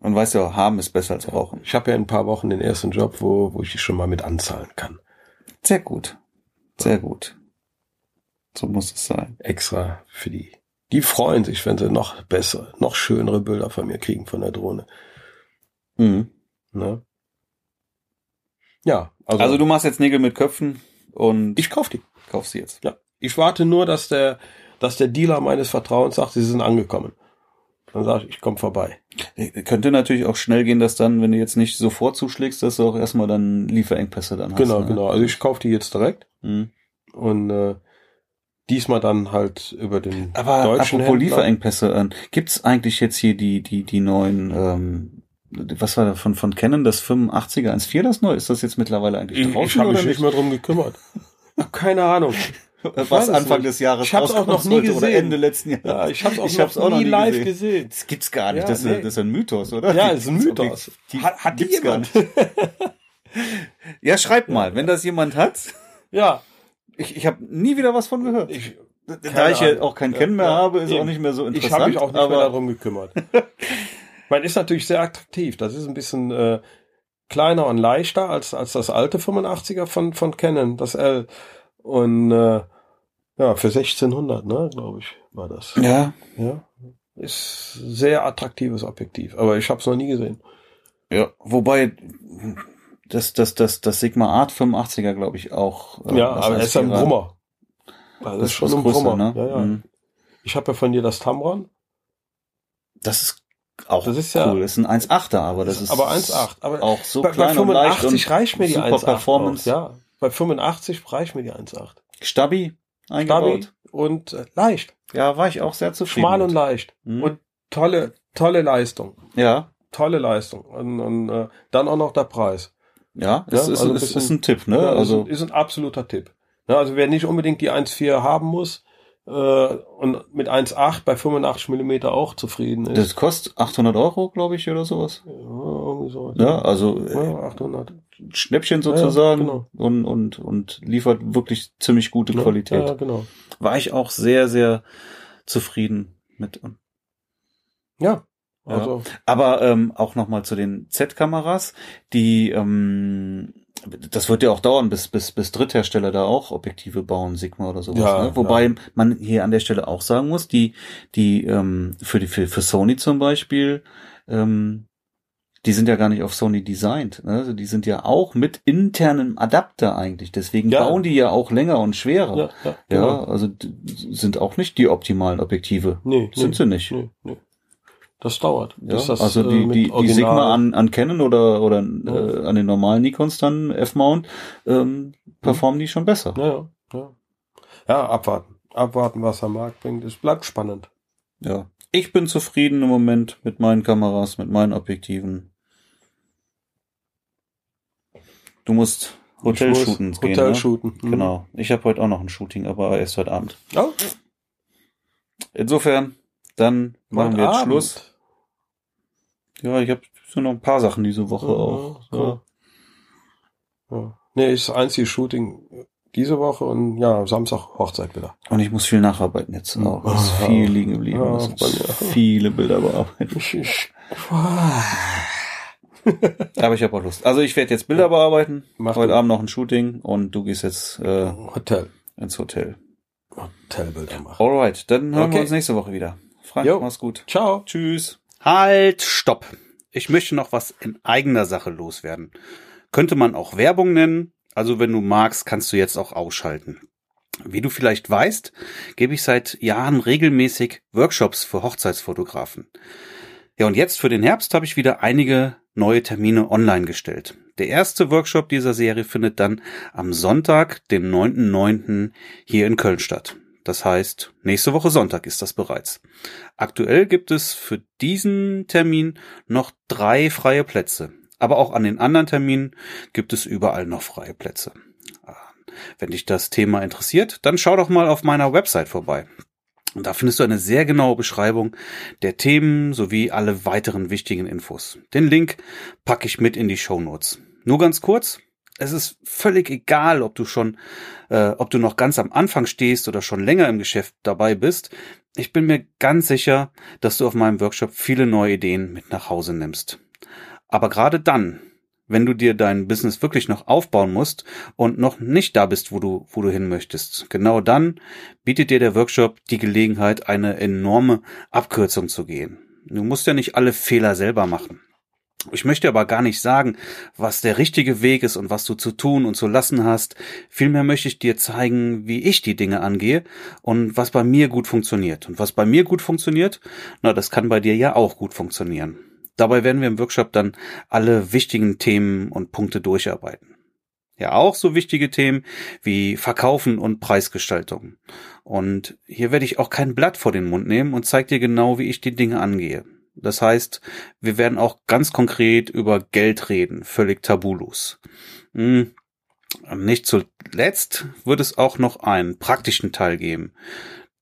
S2: Und weißt du, haben ist besser als brauchen.
S1: Ich habe ja in ein paar Wochen den ersten Job, wo, wo ich die schon mal mit anzahlen kann.
S2: Sehr gut. Sehr gut. So muss es sein.
S1: Extra für die. Die freuen sich, wenn sie noch bessere, noch schönere Bilder von mir kriegen von der Drohne.
S2: Mhm.
S1: Ne? Ja, also,
S2: Also du machst jetzt Nägel mit Köpfen und
S1: ich kauf die.
S2: kaufst sie jetzt.
S1: Ja, ich warte nur, dass der, dass der Dealer meines Vertrauens sagt, sie sind angekommen. Dann sage ich, ich komme vorbei.
S2: Äh, Könnte natürlich auch schnell gehen, dass dann, wenn du jetzt nicht sofort zuschlägst, dass du auch erstmal dann Lieferengpässe dann hast.
S1: genau,
S2: ne?
S1: genau. Also ich kaufe die jetzt direkt
S2: Mhm.
S1: und äh, diesmal dann halt über den
S2: Aber
S1: deutschen
S2: apropos
S1: Händler.
S2: Lieferengpässe, äh, gibt's eigentlich jetzt hier die, die, die neuen, ähm, was war da von, von Canon, das 85er 1.4 das neu? Ist das jetzt mittlerweile eigentlich
S1: Ich,
S2: draußen
S1: ich habe
S2: oder
S1: mich nicht mehr drum gekümmert. (laughs) Keine Ahnung.
S2: Was Anfang
S1: nicht.
S2: des Jahres
S1: Ich hab's auch noch nie
S2: sollte Oder
S1: gesehen.
S2: Ende letzten Jahres.
S1: Ja, ich habe es auch,
S2: Ich
S1: noch
S2: hab's auch noch
S1: nie live
S2: gesehen.
S1: gesehen.
S2: Das gibt's gar nicht.
S1: Ja,
S2: das, ist,
S1: nee.
S2: das ist ein Mythos, oder?
S1: Ja, ist ein
S2: Das
S1: Mythos.
S2: Objektiv
S1: Hat, hat die jemand?
S2: nicht. (laughs) Ja, schreibt mal, wenn das jemand hat.
S1: Ja.
S2: Ich, ich habe nie wieder was von gehört.
S1: Ich,
S2: da ich ja auch kein
S1: Ja,
S2: Kennen mehr habe, ist
S1: eben.
S2: auch nicht mehr so
S1: ich
S2: interessant.
S1: habe mich auch nicht
S2: aber
S1: mehr darum gekümmert. (laughs) Man ist natürlich sehr attraktiv. Das ist ein bisschen äh, kleiner und leichter als, als das alte 85er von, von Canon, das L. Und äh, ja, für 1600, ne, glaube ich, war das.
S2: Ja,
S1: Ja. Ist sehr attraktives Objektiv, aber ich habe es noch nie gesehen.
S2: ja. Wobei das, das, das, das Sigma Art 85er, glaube ich, auch. äh,
S1: ja, aber es ist ein Brummer. Also
S2: Das
S1: ist schon ein
S2: größer,
S1: Brummer.
S2: ne?
S1: Ja, ja.
S2: Mhm.
S1: Ich habe ja von dir das Tamron.
S2: Das ist auch
S1: Das ist ja-
S2: cool. Das ist ein 1,8er, aber das ist
S1: aber 1,8. Aber
S2: auch so
S1: bei, bei
S2: klein leicht
S1: 85
S2: und
S1: reicht mir die
S2: super
S1: 1,8.
S2: Performance.
S1: Auch, ja, bei 85 reicht mir die 1,8.
S2: Stabi eingebaut.
S1: Stabi und äh, leicht.
S2: Ja, war ich auch sehr zufrieden.
S1: Schmal und leicht.
S2: Mhm.
S1: Und tolle, tolle Leistung.
S2: Ja,
S1: Tolle Leistung. Und, und äh, dann auch noch der Preis.
S2: ja, es
S1: Ja,
S2: ist,
S1: also ein
S2: ist,
S1: bisschen-
S2: ist ein Tipp, ne? Also
S1: ist, ein- ist ein absoluter Tipp. Ja, also wer nicht unbedingt die 1,4 haben muss äh, und mit 1,8 bei 85 Millimeter auch zufrieden ist.
S2: das kostet 800 Euro, glaube ich, oder sowas.
S1: ja, irgendwie so.
S2: Ja, also äh,
S1: Ja, 800.
S2: Schnäppchen
S1: Ja,
S2: sozusagen
S1: genau.
S2: und, und, und liefert wirklich ziemlich gute
S1: Ja,
S2: Qualität.
S1: Ja, genau.
S2: War ich auch sehr, sehr zufrieden mit.
S1: Ja.
S2: Ja.
S1: Also,
S2: Aber ähm, auch nochmal zu den Z-Kameras, die ähm, das wird ja auch dauern, bis, bis, bis Dritthersteller da auch Objektive bauen, Sigma oder sowas.
S1: Ja,
S2: ne? Wobei man hier an der Stelle auch sagen muss, die, die ähm, für die für, für Sony zum Beispiel, ähm, die sind ja gar nicht auf Sony designt. Ne? Also die sind ja auch mit internem Adapter eigentlich. Deswegen
S1: Ja.
S2: bauen die ja auch länger und schwerer.
S1: ja, ja,
S2: Ja,
S1: genau.
S2: also sind auch nicht die optimalen Objektive.
S1: Nee,
S2: Sind
S1: nee,
S2: sie nicht.
S1: Nee, nee. Das dauert.
S2: Ja,
S1: das,
S2: also
S1: äh,
S2: die,
S1: mit
S2: die, die Sigma an, an Canon oder, oder
S1: Ja.
S2: äh, an den normalen Nikons dann F-Mount ähm, performen die schon besser.
S1: Ja, ja, ja. Abwarten. Abwarten, was am Markt bringt. Es bleibt spannend.
S2: Ja. Ich bin zufrieden im Moment mit meinen Kameras, mit meinen Objektiven. Du musst Hotel shooten gehen.
S1: Hotel
S2: ne?
S1: shooten. Mhm.
S2: Genau. Ich habe heute auch noch ein Shooting, aber erst heute Abend.
S1: Oh,
S2: Insofern, dann machen
S1: heute
S2: wir jetzt
S1: Abend.
S2: Schluss.
S3: Ja, ich habe so noch ein paar Sachen diese Woche
S1: Ja,
S3: auch.
S1: ja. Ja. Nee, ist das einzige Shooting diese Woche und ja, Samstag Hochzeit wieder.
S3: Und ich muss viel nacharbeiten jetzt auch. Es ist viel liegen geblieben.
S1: Ja,
S3: viele Bilder bearbeiten. (laughs) Aber ich habe auch Lust. Also ich werde jetzt Bilder bearbeiten.
S1: Mach
S3: Heute
S1: du.
S3: Abend noch ein Shooting und du gehst jetzt äh,
S1: Hotel.
S3: ins Hotel.
S1: Hotelbilder machen.
S3: Alright, dann hören wir
S1: Okay.
S3: uns nächste Woche wieder. Frank,
S1: Jo.
S3: mach's gut.
S1: Ciao.
S3: Tschüss.
S2: Halt, stopp. Ich möchte noch was in eigener Sache loswerden. Könnte man auch Werbung nennen. Also wenn du magst, kannst du jetzt auch ausschalten. Wie du vielleicht weißt, gebe ich seit Jahren regelmäßig Workshops für Hochzeitsfotografen. Ja, und jetzt für den Herbst habe ich wieder einige neue Termine online gestellt. Der erste Workshop dieser Serie findet dann am Sonntag, dem 9.9. hier in Köln statt. Das heißt, nächste Woche Sonntag ist das bereits. Aktuell gibt es für diesen Termin noch drei freie Plätze. Aber auch an den anderen Terminen gibt es überall noch freie Plätze. Wenn dich das Thema interessiert, dann schau doch mal auf meiner Website vorbei. Und da findest du eine sehr genaue Beschreibung der Themen sowie alle weiteren wichtigen Infos. Den Link packe ich mit in die Show Notes. Nur ganz kurz. Es ist völlig egal, ob du schon, äh, ob du noch ganz am Anfang stehst oder schon länger im Geschäft dabei bist. Ich bin mir ganz sicher, dass du auf meinem Workshop viele neue Ideen mit nach Hause nimmst. Aber gerade dann, wenn du dir dein Business wirklich noch aufbauen musst und noch nicht da bist, wo du, wo du hin möchtest, genau dann bietet dir der Workshop die Gelegenheit, eine enorme Abkürzung zu gehen. Du musst ja nicht alle Fehler selber machen. Ich möchte aber gar nicht sagen, was der richtige Weg ist und was du zu tun und zu lassen hast. Vielmehr möchte ich dir zeigen, wie ich die Dinge angehe und was bei mir gut funktioniert. Und was bei mir gut funktioniert, na, das kann bei dir ja auch gut funktionieren. Dabei werden wir im Workshop dann alle wichtigen Themen und Punkte durcharbeiten. Ja, auch so wichtige Themen wie Verkaufen und Preisgestaltung. Und hier werde ich auch kein Blatt vor den Mund nehmen und zeige dir genau, wie ich die Dinge angehe. Das heißt, wir werden auch ganz konkret über Geld reden, völlig tabulos. Hm. Nicht zuletzt wird es auch noch einen praktischen Teil geben.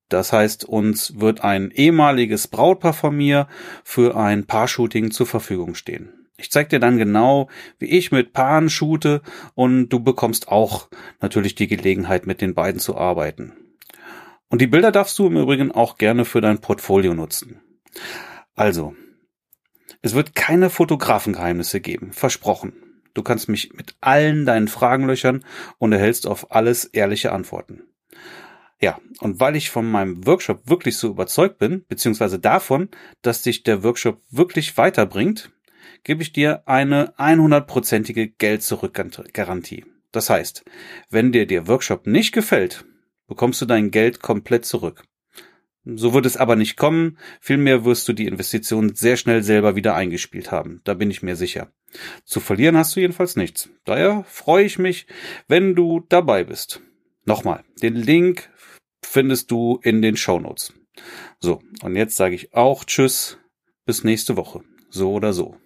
S2: Das heißt, uns wird ein ehemaliges Brautpaar von mir für ein Paar-Shooting zur Verfügung stehen. Ich zeige dir dann genau, wie ich mit Paaren shoote und du bekommst auch natürlich die Gelegenheit, mit den beiden zu arbeiten. Und die Bilder darfst du im Übrigen auch gerne für dein Portfolio nutzen. Also, es wird keine Fotografengeheimnisse geben, versprochen. Du kannst mich mit allen deinen Fragen löchern und erhältst auf alles ehrliche Antworten. Ja, und weil ich von meinem Workshop wirklich so überzeugt bin, beziehungsweise davon, dass dich der Workshop wirklich weiterbringt, gebe ich dir eine 100%ige Geld-Zurück-Garantie. Das heißt, wenn dir der Workshop nicht gefällt, bekommst du dein Geld komplett zurück. So wird es aber nicht kommen, vielmehr wirst du die Investition sehr schnell selber wieder eingespielt haben, da bin ich mir sicher. Zu verlieren hast du jedenfalls nichts. Daher freue ich mich, wenn du dabei bist. Nochmal, den Link findest du in den Shownotes. So, und jetzt sage ich auch Tschüss, bis nächste Woche. So oder so.